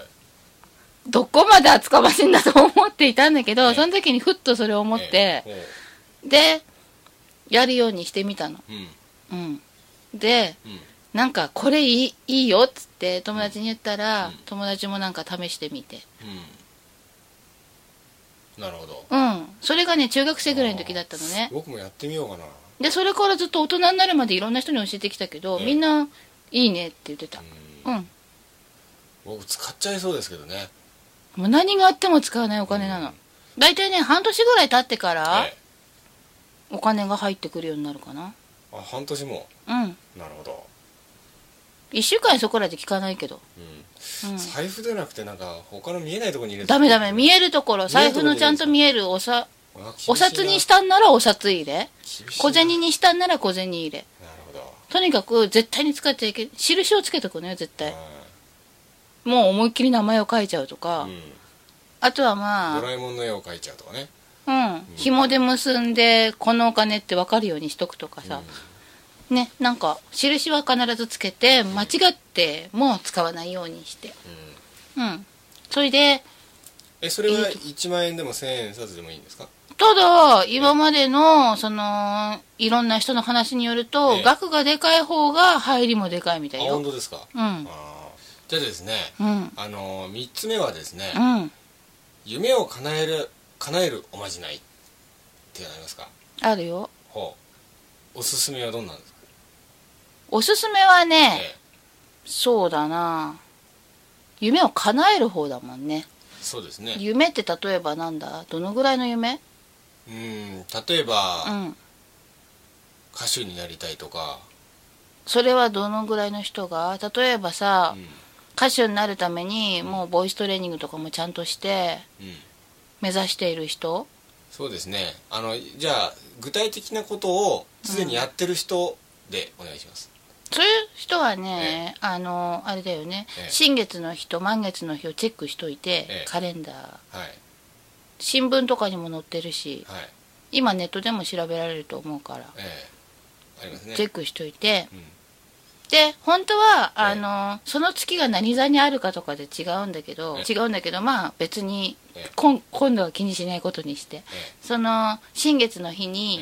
どこまで厚かましいんだと思っていたんだけど、ええ。その時にふっとそれを思って、えでやるようにしてみたの。えうん。うん。でうん。なんかこれいいいいよっつって友達に言ったら、うん。友達もなんか試してみて。うん。なるほど。うん。それがね中学生ぐらいの時だったのね。僕もやってみようかなでそれからずっと大人になるまでいろんな人に教えてきたけど、ええみんないいねって言ってた。うん。うん。僕使っちゃいそうですけどね。もう何があっても使わないお金なの。大体ね半年ぐらい経ってからええ。お金が入ってくるようになるかな。あ半年も。うん。なるほど、1週間そこらで聞かないけど、うん。うん、財布でなくてなんか他の見えないところに入れて。ダメダメ見えるところ財布のちゃんと見えるおさお札にしたんならお札入れ。小銭にしたんなら小銭入れ。なるほど。とにかく絶対に使っちゃいけ印をつけとくのよ絶対。はもう思いっきり名前を書いちゃうとか、いうん。あとはまドラえもんの絵を描いちゃうとかね。あうん。紐で結んでこのお金って分かるようにしとくとかさ、ねなんか印は必ずつけて間違っても使わないようにして。うん。うん。うんそれでえそれは1万円でも1000円札でもいいんですか？ただ今までのそのいろんな人の話によると、ええ。額がでかい方が入りもでかいみたあいよ。本当ですか？うん。じゃあですねうん。あの3つ目はですねうん。夢を叶える叶えるおまじないってありますか？あるよ。ほう。おすすめはどんなんですか？おすすめはね、ええ。そうだな。夢を叶える方だもんね。そうですね。夢って例えばなんだ？どのぐらいの夢？うん例えば、うん歌手になりたいとか、それはどのぐらいの人が？例えばさ、うん。歌手になるためにもうボイストレーニングとかもちゃんとしてうん、目指している人？そうですね。あのじゃあ具体的なことをすでにやってる人でお願いします、そういう人はね、あのあれだよね、ええ。新月の日と満月の日をチェックしといて、ええ。カレンダー。はい新聞とかにも載ってるしはい。今ネットでも調べられると思うから、ええ。ありますね。チェックしといて。うん。で本当はええ。あのその月が何座にあるかとかで違うんだけどええ。違うんだけどまあ別に今度は気にしないことにして。えその新月の日えに、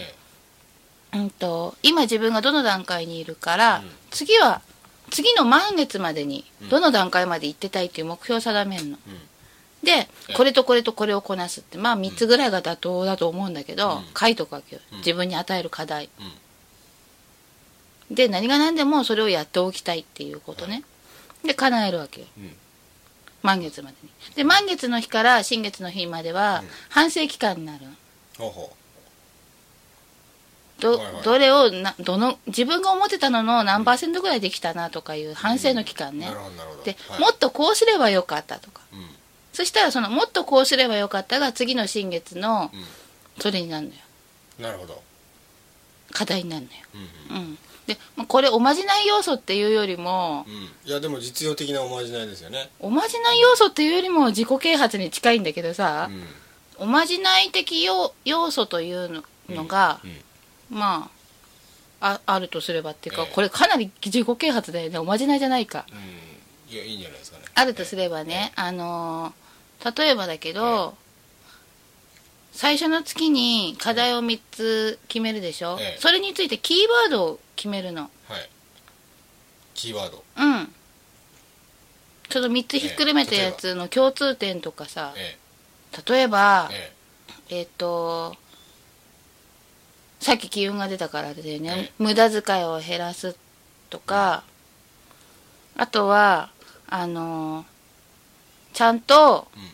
えうん、と今自分がどの段階にいるから、うん。次は次の満月までにうん。どの段階まで行ってたいっていう目標を定めるの。えうんでええ。これとこれとこれをこなすってまあ3つぐらいが妥当だと思うんだけど、うん。書いとくわけよ。うん。自分に与える課題。うん。で何が何でもそれをやっておきたいっていうことね。で叶えるわけよ。うん。満月までに。で満月の日から新月の日まではうん。反省期間になるどはいはい。どれをなどの自分が思ってたのの何パーセントぐらいできたなとかいう反省の期間ね。うなる、ほどなるほど。で、はい。もっとこうすればよかったとか。うんそしたらそのもっとこうすればよかったが次の新月のうん。それになるのよ。なるほど。課題になるのよ、うんうん。うん、でまあこれおまじない要素っていうよりもうん。いやでも実用的なおまじないですよね。おまじない要素っていうよりも自己啓発に近いんだけどさ、うん。おまじない的要要素というののが、うんまあああるとすればっていうか、ええ。これかなり自己啓発だよね。おまじないじゃないか。うん。いやいいんじゃないですかね。あるとすればね、あのー例えばだけど、最初の月に課題を3つ決めるでしょ、ええ。それについてキーワードを決めるの。はい。キーワード。うん。その3つひっくるめたやつの共通点とかさえ例えばええ。えっ、とさっき機運が出たからだよね、ええ。無駄遣いを減らすとか、あとはあのちゃんと、うん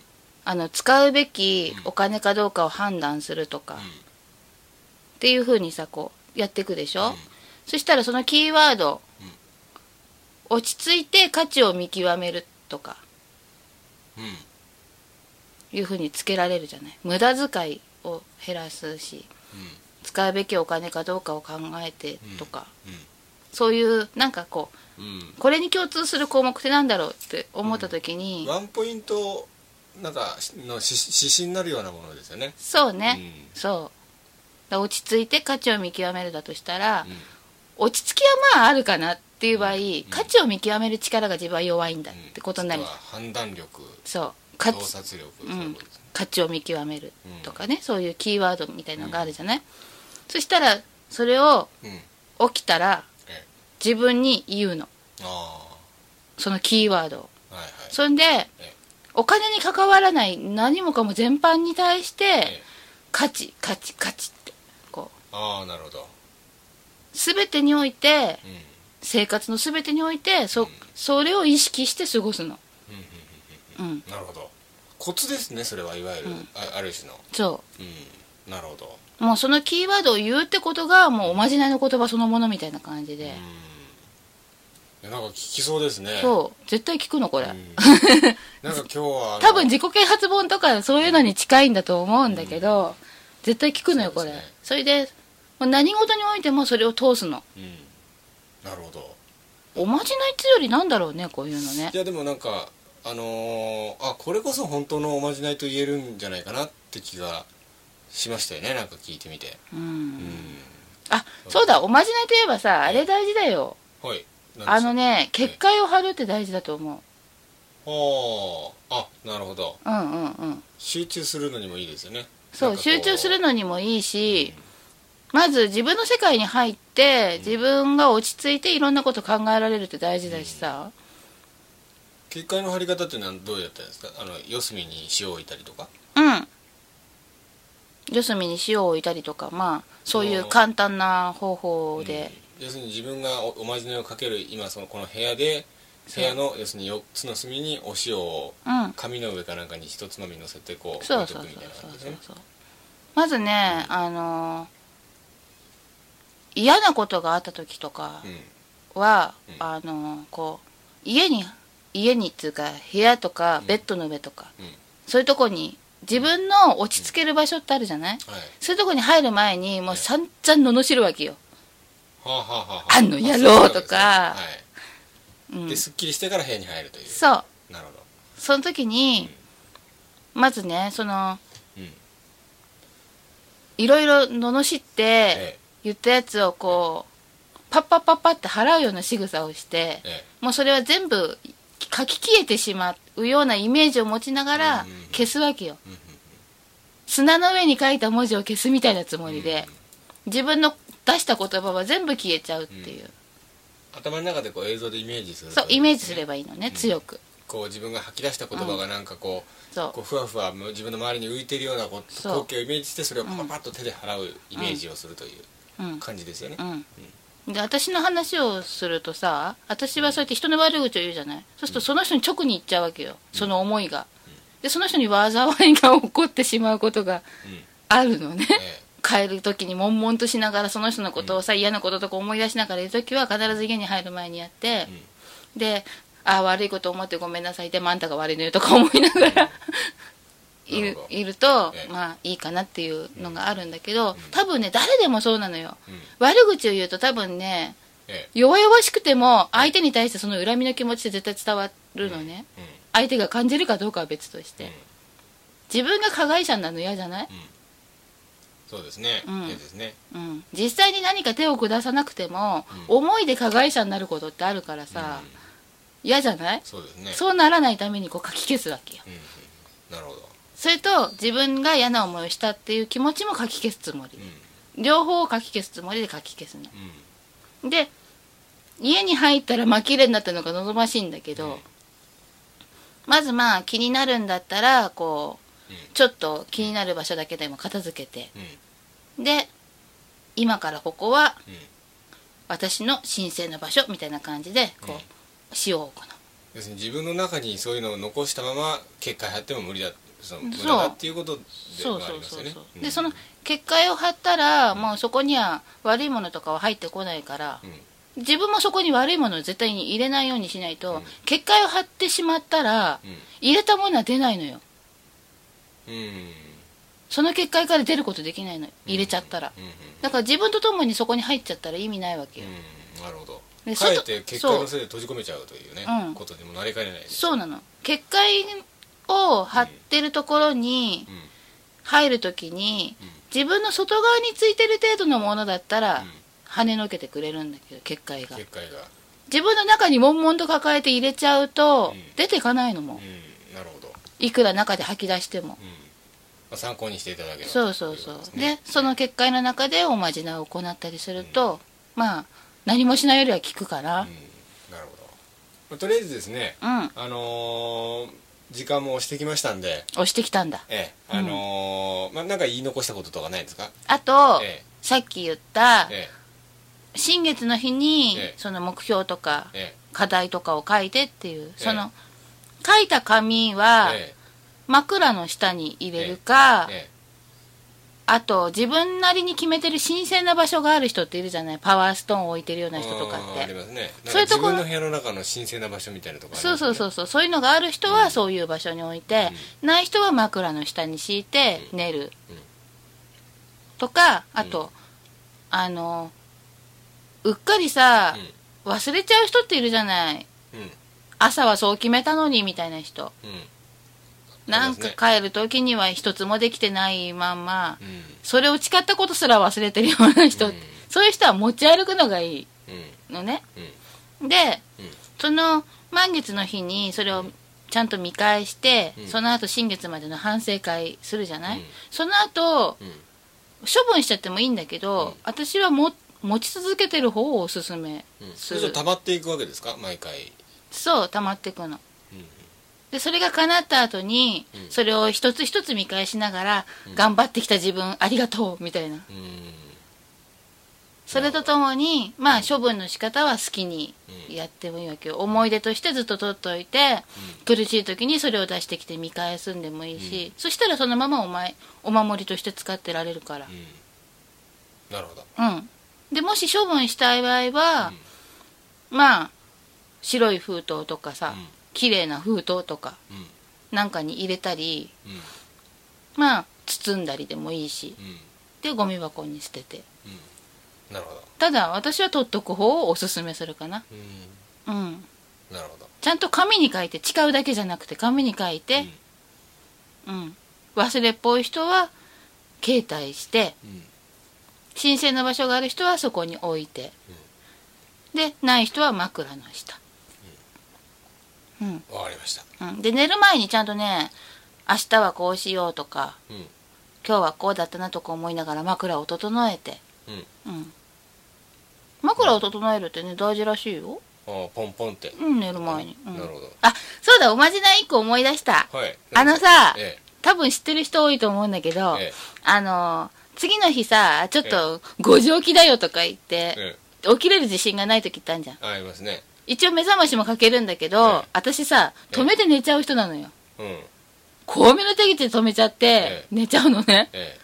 あの使うべきお金かどうかを判断するとか、うん。っていうふうにさこうやっていくでしょ、うん。そしたらそのキーワード、落ち着いて価値を見極めるとか。うん。いうふうにつけられるじゃない？無駄遣いを減らすし使うべきお金かどうかを考えてとか、そういうなんかこうこれに共通する項目ってなんだろうって思った時に、ワンポイントなんかのし指針になるようなものですよね。そうね、うん。そう。落ち着いて価値を見極めるだとしたら、うん。落ち着きはまああるかなっていう場合、価値を見極める力が自分は弱いんだってことになりあとは判断力。そう。価察力、ういうね。価値を見極めるとかね、そういうキーワードみたいなのがあるじゃない、そしたらそれをうん。起きたらえ自分に言うの。あそのキーワードを。あはいはい。そんでえお金に関わらない何もかも全般に対してえ価値価値価値ってこう。ああなるほど。全てにおいてうん。生活の全てにおいてそそれを意識して過ごすの。うん。なるほど。コツですねそれはいわゆる、あある種の。そう。ん。なるほど。うもうそのキーワードを言うってことがもうおまじないの言葉そのものみたいな感じで、いやなんか聞きそうですね。そう。絶対聞くのこれ、うん。なんか今日は多分自己啓発本とかそういうのに近いんだと思うんだけど、絶対聞くのよこれ。そね。それで何事においてもそれを通すの。うん。なるほど。おまじないっていうよりなんだろうねこういうのね。いやでもなんかあのーあこれこそ本当のおまじないと言えるんじゃないかなって気がしましたよねなんか聞いてみて。うん、うん。あそうだおまじないといえばさあれ大事だよ。はいあのねね結界を張るって大事だと思はああなるほど。ううんうんうん。集中するのにもいいですよね。そう集中するのにもいいし、まず自分の世界に入って自分が落ち着いていろんなこと考えられるって大事だしさ、結界の張り方ってどうやったんですか？あの四隅に塩を置いたりとか？うん。四隅に塩を置いたりとかまあそういう簡単な方法で、要するに自分がおおまじないをかける今そのこの部屋で部屋の要するに4つの隅にお塩をうん。紙の上かなんかに一つのみ乗せてこうそう置いとくみそうそう。そたいうな感じですね。そうまずね、あの嫌なことがあった時とかは、うん。あのこう家に家にっていうか部屋とかベッドの上とか、うん。そういうとこに自分の落ち着ける場所ってあるじゃない、はい。そういうとこに入る前にもう散々罵るわけよ、はあの野郎とか。そうん、ですっきりしてから部屋に入るという。そう。なるほど。その時に、まずねそのうん。いろいろ罵ってえ言ったやつをこうパッパッパッパって払うような仕草をしてええ。もうそれは全部書き消えてしまうようなイメージを持ちながら消すわけよ。砂の上に書いた文字を消すみたいなつもりで。自分の出した言葉は全部消えちゃうっていう、頭の中でこう映像でイメージするそうイメージすればばいいのね、強く。こう自分が吐き出した言葉がなんかこう,、そう。こうふわふわ自分の周りに浮いてるようなこう。光景をイメージしてそれをパパパッと手で払うイメージをするといううん。感じですよね、うん、で私の話をするとさ私はそうやって人の悪口を言うじゃない？そうするとその人に直に言っちゃうわけよ。その思いが。でその人に災いが起こってしまうことがうん。あるのね。え帰る時に悶々としながらその人のことをさ嫌なこととか思い出しながらいる時は必ず家に入る前にやってでああ悪いこと思ってごめんなさいでもあんたが悪いのよとか思いながら いるいるとええ。まあいいかなっていうのがあるんだけど多分ね誰でもそうなのよ。うん。悪口を言うと多分ねえ弱々しくても相手に対してその恨みの気持ちって絶対伝わるのね、うん。相手が感じるかどうかは別として、うん。自分が加害者になるの嫌じゃない、そうですね。うん。嫌ですね。うん、実際に何か手を下さなくても、思いで加害者になることってあるからさ、うん。嫌じゃない？そうですね。そうならないためにこう書き消すわけよ。うん。うんなるほど。それと自分が嫌な思いをしたっていう気持ちも書き消すつもり。うん。両方を書き消すつもりで書き消すの。うん。で家に入ったら真っ綺麗になったのが望ましいんだけど、うん。まずまあ気になるんだったらこう、うんちょっと気になる場所だけでも片付けて。うん。で今からここはうん。私の神聖な場所みたいな感じでこう、うん。塩を置くの要するに自分の中にそういうのを残したまま結界貼っても無理だその無駄だっていうことでありますよね。でその結界を張ったら、もうそこには悪いものとかは入ってこないから、うん。自分もそこに悪いものを絶対に入れないようにしないと、うん結界を張ってしまったら、うん入れたものは出ないのようんその結界から出ることできないの。入れちゃったら、だから自分と共にそこに入っちゃったら意味ないわけよ、うん。なるほど。でかえっ外て結界のせいで閉じ込めちゃうというね。う。ん。ことにもなりかねないそうなの。結界を張ってるところにうん。入るときに、うん。自分の外側についてる程度のものだったら、うん。跳ねのけてくれるんだけど結界が。結界が。自分の中に悶々と抱えて入れちゃうと、うん。出てかないのも。なるほどいくら中で吐き出しても。うん。まあ参考にしていただければ。そうそうそう。といことでその結界の中でおまじないを行ったりすると、まあ何もしないよりは効くから。うん。なるほど。まあとりあえずですねうん、あのー時間も押してきましたんで。押してきたんだ。ええ。あのーまあなんか言い残したこととかないですか？あと、えさっき言ったええ。新月の日に、ええ。その目標とかえ課題とかを書いてっていうその、書いた紙はええ。枕の下に入れるか、ええ。あと自分なりに決めてる神聖な場所がある人っているじゃない？パワーストーンを置いてるような人とかって。りますね。そういうところか自分の部屋の中の神聖な場所みたいなところそうそうそううそう。そういうのがある人はそういう場所に置いて、ない人は枕の下に敷いて寝る、うん。とかあと、あのうっかりさ、忘れちゃう人っているじゃない？うんうん朝はそう決めたのにみたいな人。うん。なんか帰る時には一つもできてないまんま。うん。それを誓ったことすら忘れてるような人、うん。そういう人は持ち歩くのがいい。うん。のね。うん。でうん。その満月の日にそれをちゃんと見返して、うん。その後新月までの反省会するじゃない、うん。その後うん。処分しちゃってもいいんだけど、うん。私はも持ち続けてる方をおすすめうん。する、それじゃ溜まっていくわけですか？毎回そう溜まっていくの。うんでそれが叶った後に、うん。それを一つ一つ見返しながら、うん。頑張ってきた自分ありがとうみたいな。うん。それとともにまあ処分の仕方は好きにうん。やってもいいわけよ。思い出としてずっと取っといて、苦しい時にそれを出してきて見返すんでもいいし、そしたらそのままお前お守りとして使ってられるから。うん。なるほど。うん。でもし処分したい場合は、まあ白い封筒とかさ、うん。綺麗な封筒とかうん。なんかに入れたりうん。まあ包んだりでもいいしうん。でゴミ箱に捨てて。なるほど。ただ私は取っとく方をおすすめするかな。うん。うん。なるほど。ちゃんと紙に書いて誓うだけじゃなくて紙に書いて、うん。忘れっぽい人は携帯してうん。神聖な場所がある人はそこに置いて、でない人は枕の下うん、わかりました。うん、で寝る前にちゃんとね明日はこうしようとかうん。今日はこうだったなとか思いながら枕を整えて、うん。うん、枕を整えるってね大事らしいよ、あーポンポンって。うん、寝る前に、うん。なるほど。あそうだおまじない1個思い出した。はい。あのさえ多分知ってる人多いと思うんだけど、ええ。あの次の日さちょっと5時起きだよとか言って、え起きれる自信がない時ってあるじゃん。ありますね一応目覚ましもかけるんだけど、ええ。私さ止めて寝ちゃう人なのよ。うん。巧妙な手口で止めちゃって、え寝ちゃうのね。え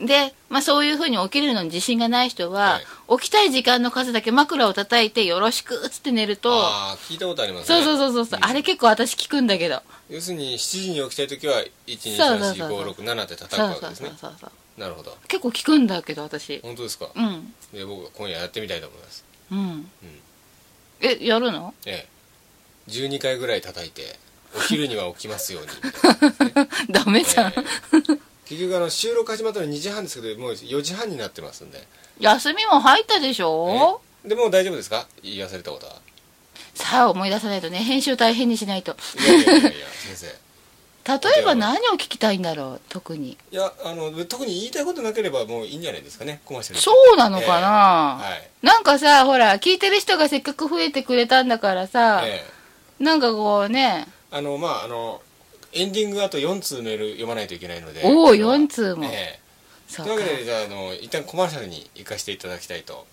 で、まあ、そういうふうに起きれるのに自信がない人は、起きたい時間の数だけ枕を叩いてよろしくっつって寝るとああ聞いたことありますね。そうそうそうそうそう、ん。あれ結構私聞くんだけど。要するに7時に起きたい時はそうそうそうそう1234567って叩くそうそうわけですねそうそうそうなるほど。結構聞くんだけど私。本当ですか？うん。で僕は今夜やってみたいと思います。うんえやるの？ええ。12回ぐらい叩いてお昼には起きますように。みたいなダメじゃん、ええ。結局あの収録始まったの2時半ですけどもう4時半になってますんで。休みも入ったでしょ？え。でもう大丈夫ですか？言い忘れたことは。さあ思い出さないとね。編集大変にしないと。いやいやいやいや先生例えば何を聞きたいんだろう特に。いやあの特に言いたいことなければもういいんじゃないですかねコマーシャルそうなのかな、ええはい。なんかさほら聞いてる人がせっかく増えてくれたんだからさ、ええ。なんかこうね。あのまああのエンディングあと4通メール読まないといけないのでおお今日は。4通も、ええ。そうか。というわけでじゃああの一旦コマーシャルに行かせていただきたいと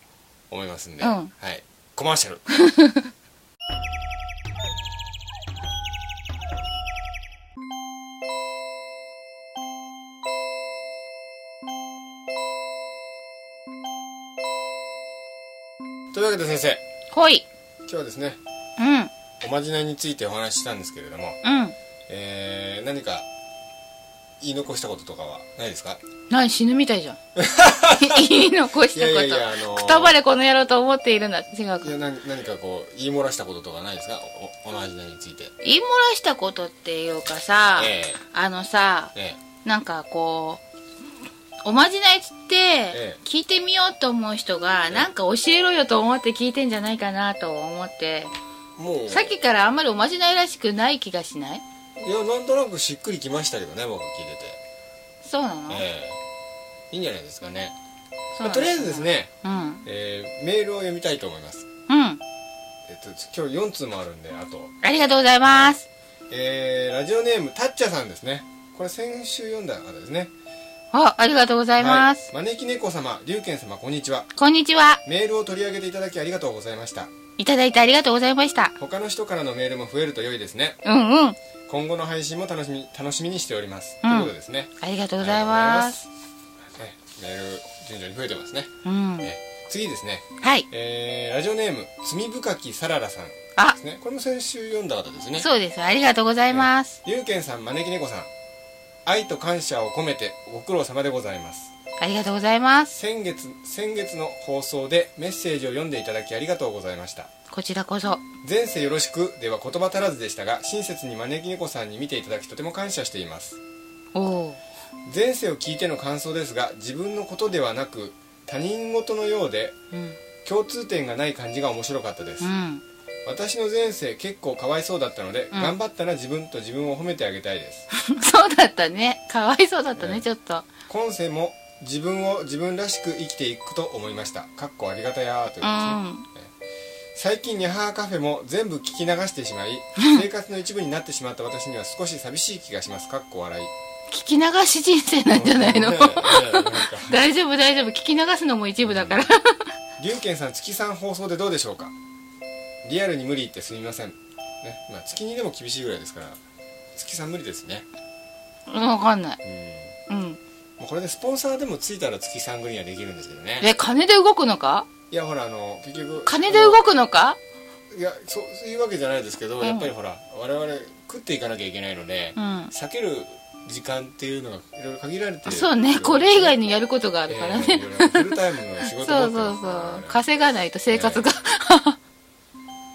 思いますんで、うん。はい。コマーシャル いうわけで先生。ほい。今日はですねうん。おまじないについてお話ししたんですけれども、うん。えー、何か言い残したこととかはないですか？何死ぬみたいじゃん。言い残したこと。いやいやいやあのーくたばれこの野郎と思っているんだ違うかいや何何かこう言い漏らしたこととかないですか？おおまじないについて。言い漏らしたことっていうかさ、え。あのさええ。なんかこうおまじないっつってえ聞いてみようと思う人がえなんか教えろよと思って聞いてんじゃないかなと思って。えもう。さっきからあんまりおまじないらしくない気がしない？いやなんとなくしっくりきましたけどね僕聞いてそうなの、てええ。いいんじゃないですかね、まあとりあえずですね、うん。えーメールを読みたいと思います。うん。えっと今日4通もあるんであと。ありがとうございます。えーラジオネームたっちゃさんですね。これ先週読んだ方ですねあありがとうございます、はい、招き猫様龍賢様こんにちは。こんにちは。メールを取り上げていただきありがとうございました。いただいてありがとうございました。他の人からのメールも増えると良いですね。うんうん。今後の配信も楽しみ楽しみにしております、うん。ということですね。ありがとうございます。ねメール順々に増えてますね、うん。え次ですね、はい。えーラジオネーム罪深きサララさんあですね。これも先週読んだ方ですね。そうです。ありがとうございます。龍賢さん招き猫さん愛と感謝を込めてご苦労様でございます。ありがとうございます。先月先月の放送でメッセージを読んでいただきありがとうございました。こちらこそ。前世よろしくでは言葉足らずでしたが親切に招き猫さんに見ていただきとても感謝しています。おお前世を聞いての感想ですが自分のことではなく他人事のようでうん。共通点がない感じが面白かったです、うん私の前世結構かわいそうだったので、うん。頑張ったら自分と自分を褒めてあげたいです。そうだったね。かわいそうだったね、ね。ちょっと。今世も自分を自分らしく生きていくと思いました。かっこありがたやーということですね、うん。最近ニャハーカフェも全部聞き流してしまい 生活の一部になってしまった私には少し寂しい気がします。かっこ笑い。聞き流し人生なんじゃないの？ねえね大丈夫大丈夫。聞き流すのも一部だから。龍賢さん月3放送でどうでしょうか？リアルに無理言ってすみません、ね。まあ、月2でも厳しいぐらいですから月3無理ですね。分かんない。うん。うん。もうこれでスポンサーでもついたら月3ぐらいにはできるんですけどね。え金で動くのか？いやほらあの結局金で動くのか？いやそうそういうわけじゃないですけど、うん。やっぱりほら我々食っていかなきゃいけないので、うん。避ける時間っていうのがいろいろ限られてるそうねこれ以外にやることがあるからね、えーフルタイムの仕事 そうそうそう。稼がないと生活が、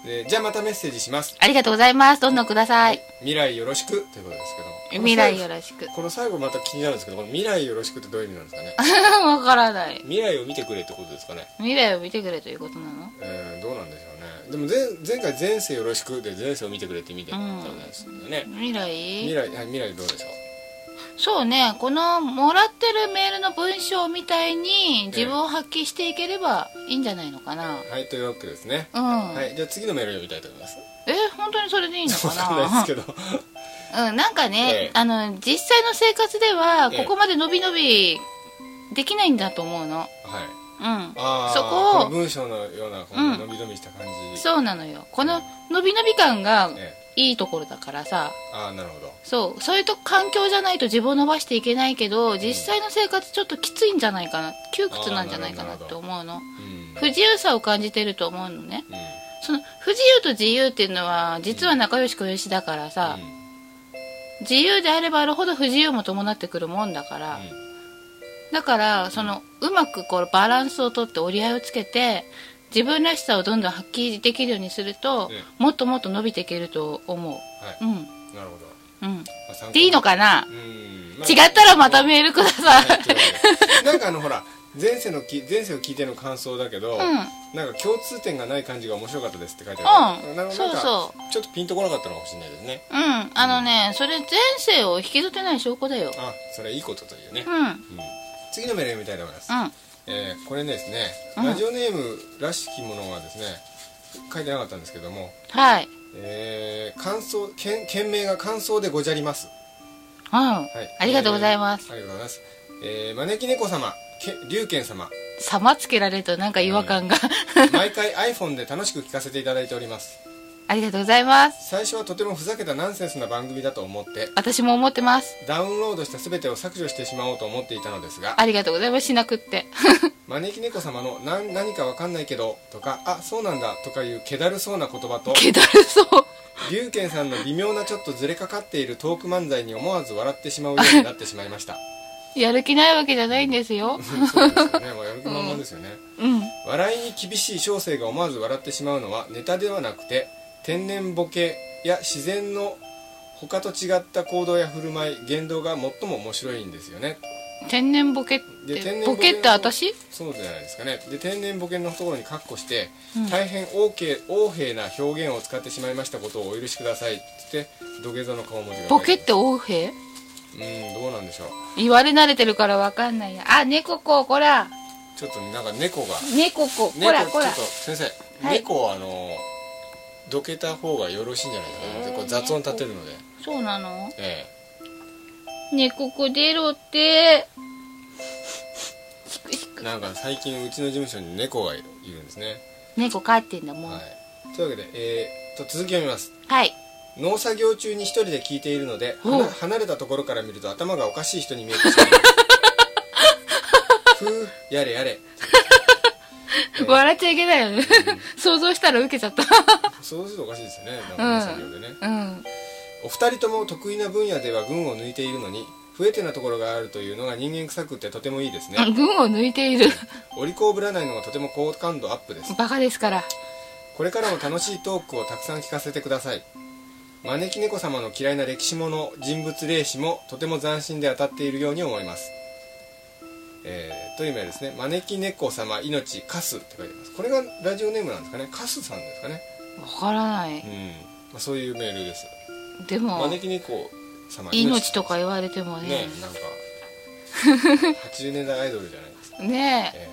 でじゃあまたメッセージします。ありがとうございます。どんどんください。未来よろしくということですけど未来よろろしく。この最後また気になるんですけどこの未来よろしくってどういう意味なんですかね？わからない。未来を見てくれってことですかね？未来を見てくれということなの？えーどうなんでしょうね。でも前前回前世よろしくで前世を見てくれって意味でうんそうなんですよね、未来？未来はい未来どうでしょう？そうね。このもらってるメールの文章みたいに自分を発揮していければいいんじゃないのかな。はいというわけですね、うん、はい。じゃあ次のメールを読みたいと思います。え本当にそれでいいのかな？いですけど。うん、なんかね、ええ。あの実際の生活ではええ。ここまで伸び伸びできないんだと思うの。はい。うん。ああそこを文章のようなこの伸び伸びした感じ、そうなのよ。この伸び伸び感がえいいところだからさ。えああなるほど。そう。そういうと環境じゃないと自分を伸ばしていけないけど実際の生活ちょっときついんじゃないかな。窮屈なんじゃないかなって思うの。うん。不自由さを感じてると思うのね。うん。その不自由と自由っていうのは実は仲良し小良しだからさ、うん。自由であればあるほど不自由も伴ってくるもんだから、だからそのうまくこうバランスをとって折り合いをつけて自分らしさをどんどん発揮できるようにすると、えもっともっと伸びていけると思う。はい。うん。なるほど。うん。でいいのかな、うん。違ったらまたメールください、なんかあのほら前世のき前世を聞いての感想だけど、なんか共通点がない感じが面白かったですって書いてある、うん。なんかそうそちょっとピンとこなかったのかもしれないですね。うん。あのねそれ前世を引きずってない証拠だよ。あそれいいことというね、うん。うん。うん次のメール読みたいと思います、えーこれねですね、うん。ラジオネームらしきものがですね書いてなかったんですけども、はい。えー、感想件件名が感想でごじゃります。うん、はい。ありがとうございます、ありがとうございます、えー、招き猫様け龍賢様。様つけられるとなんか違和感が、毎回 iPhone で楽しく聞かせていただいておりますありがとうございます。最初はとてもふざけたナンセンスな番組だと思って私も思ってます。ダウンロードした全てを削除してしまおうと思っていたのですがありがとうございます。しなくって。招き猫様の何何かわかんないけどとかあそうなんだとかいう気だるそうな言葉とけだるそう。龍賢さんの微妙なちょっとずれかかっているトーク漫才に思わず笑ってしまうようになってしまいました。やる気ないわけじゃないんですよ。そうですよね、まあ、やる気満々ですよね、うん。笑いに厳しい小生が思わず笑ってしまうのはネタではなくて天然ボケや自然の他と違った行動や振る舞い言動が最も面白いんですよね。天然ボケってボケ然ボケのって私？そうじゃないですかね。で天然ボケのところにカッコして、うん。大変横柄な表現を使ってしまいましたことをお許しくださいって言って土下座の顔文字がボケって横柄？うんどうなんでしょう。言われ慣れてるからわかんないや。あ猫子こら。ちょっとなんか猫が。猫子こ猫らこら。ちょっと先生、はい。猫はあのどけた方がよろしいんじゃないですか、ねこれ雑音立てるので。そうなの？え猫子出ろって。えなんか最近うちの事務所に猫がいるんですね。猫飼ってんだもん。ははい。というわけでえー、と続き読みます。い。農作業中に一人で聞いているので離れたところから見ると頭がおかしい人に見えてしまいますふうやれやれ。えー 笑っちゃいけないよね。想像したらウケちゃった。そうするとおかしいですよね。なんか農作業でね、うん。お二人とも得意な分野では群を抜いているのに不得手なところがあるというのが人間臭くってとてもいいですね。群を抜いている。お利口ぶらないのがとても好感度アップです。バカですから。これからも楽しいトークをたくさん聞かせてください。招き猫様の嫌いな歴史もの人物霊視もとても斬新で当たっているように思いますえー、という意味はですね招き猫様命カスって書いてます。これがラジオネームなんですかね。カスさんですかね。わからない。うん、まあ、そういうメールです。でも招き猫様命とか言われてもね。ねなんか 80年代アイドルじゃないですか、ねえ。え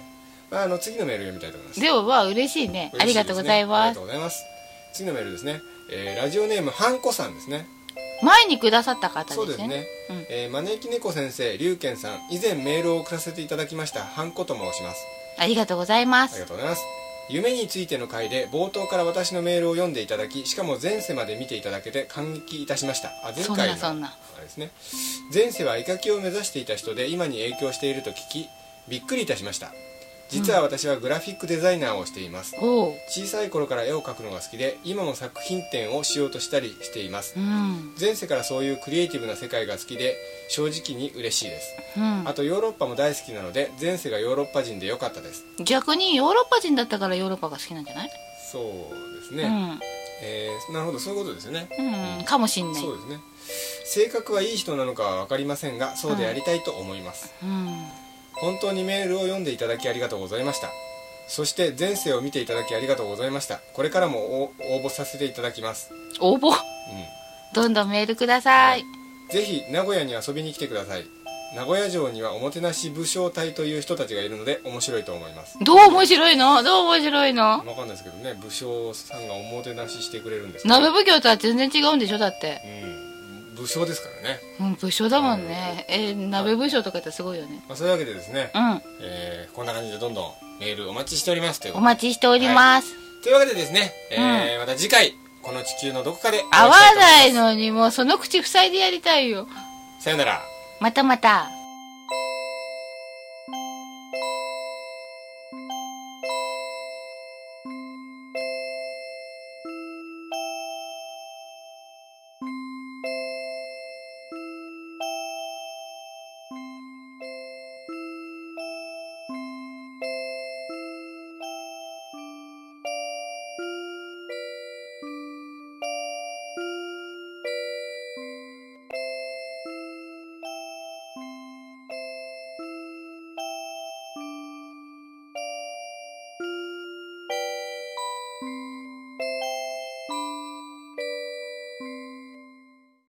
まあ、あの次のメール読みたいと思います。でもまあ嬉しいね。ありがとうございあます。りがとうございます。次のメールですね、えーラジオネームハンコさんですね前にくださった方ですね。そうですね、うん。えー招き猫先生龍賢さん以前メールを送らせていただきました。ハンコと申します。ありがとうございまありすがとうございます。夢についての回で冒頭から私のメールを読んでいただきしかも前世まで見ていただけて感激いたしました。あ前そん回のなそんな。あれですね。前世は絵描きを目指していた人で今に影響していると聞きびっくりいたしました実は私はグラフィックデザイナーをしています、おう。小さい頃から絵を描くのが好きで今も作品展をしようとしたりしています。うん。前世からそういうクリエイティブな世界が好きで正直に嬉しいです。うん。あとヨーロッパも大好きなので前世がヨーロッパ人でよかったです。逆にヨーロッパ人だったからヨーロッパが好きなんじゃない？そうですね、うん。えーなるほどそういうことですよね。うん。かもしんない。そうですね。性格はいい人なのかは分かりませんがそうでありたいと思います、うん本当にメールを読んでいただきありがとうございました。そして前世を見ていただきありがとうございました。これからも応応募させていただきます、応募？うどんどんメールください。ん、ぜひ名古屋に遊びに来てください。名古屋城にはおもてなし武将隊という人たちがいるので面白いと思います。どう面白いの？どう面白いの？分かんないですけどね武将さんがおもてなししてくれるんです鍋奉行とは全然違うんでしょ？だって。うん武将ですからね、うん武将だもんね。えー鍋武将とかってすごいよね。まあ、そういうわけでですね、うん。えーこんな感じでどんどんメールお待ちしておりますというお待ちしております。というわけでですね、えーまた次回この地球のどこかで会いしたいと思ないのにもうその口塞いでやりたいよ。さよなら。またまた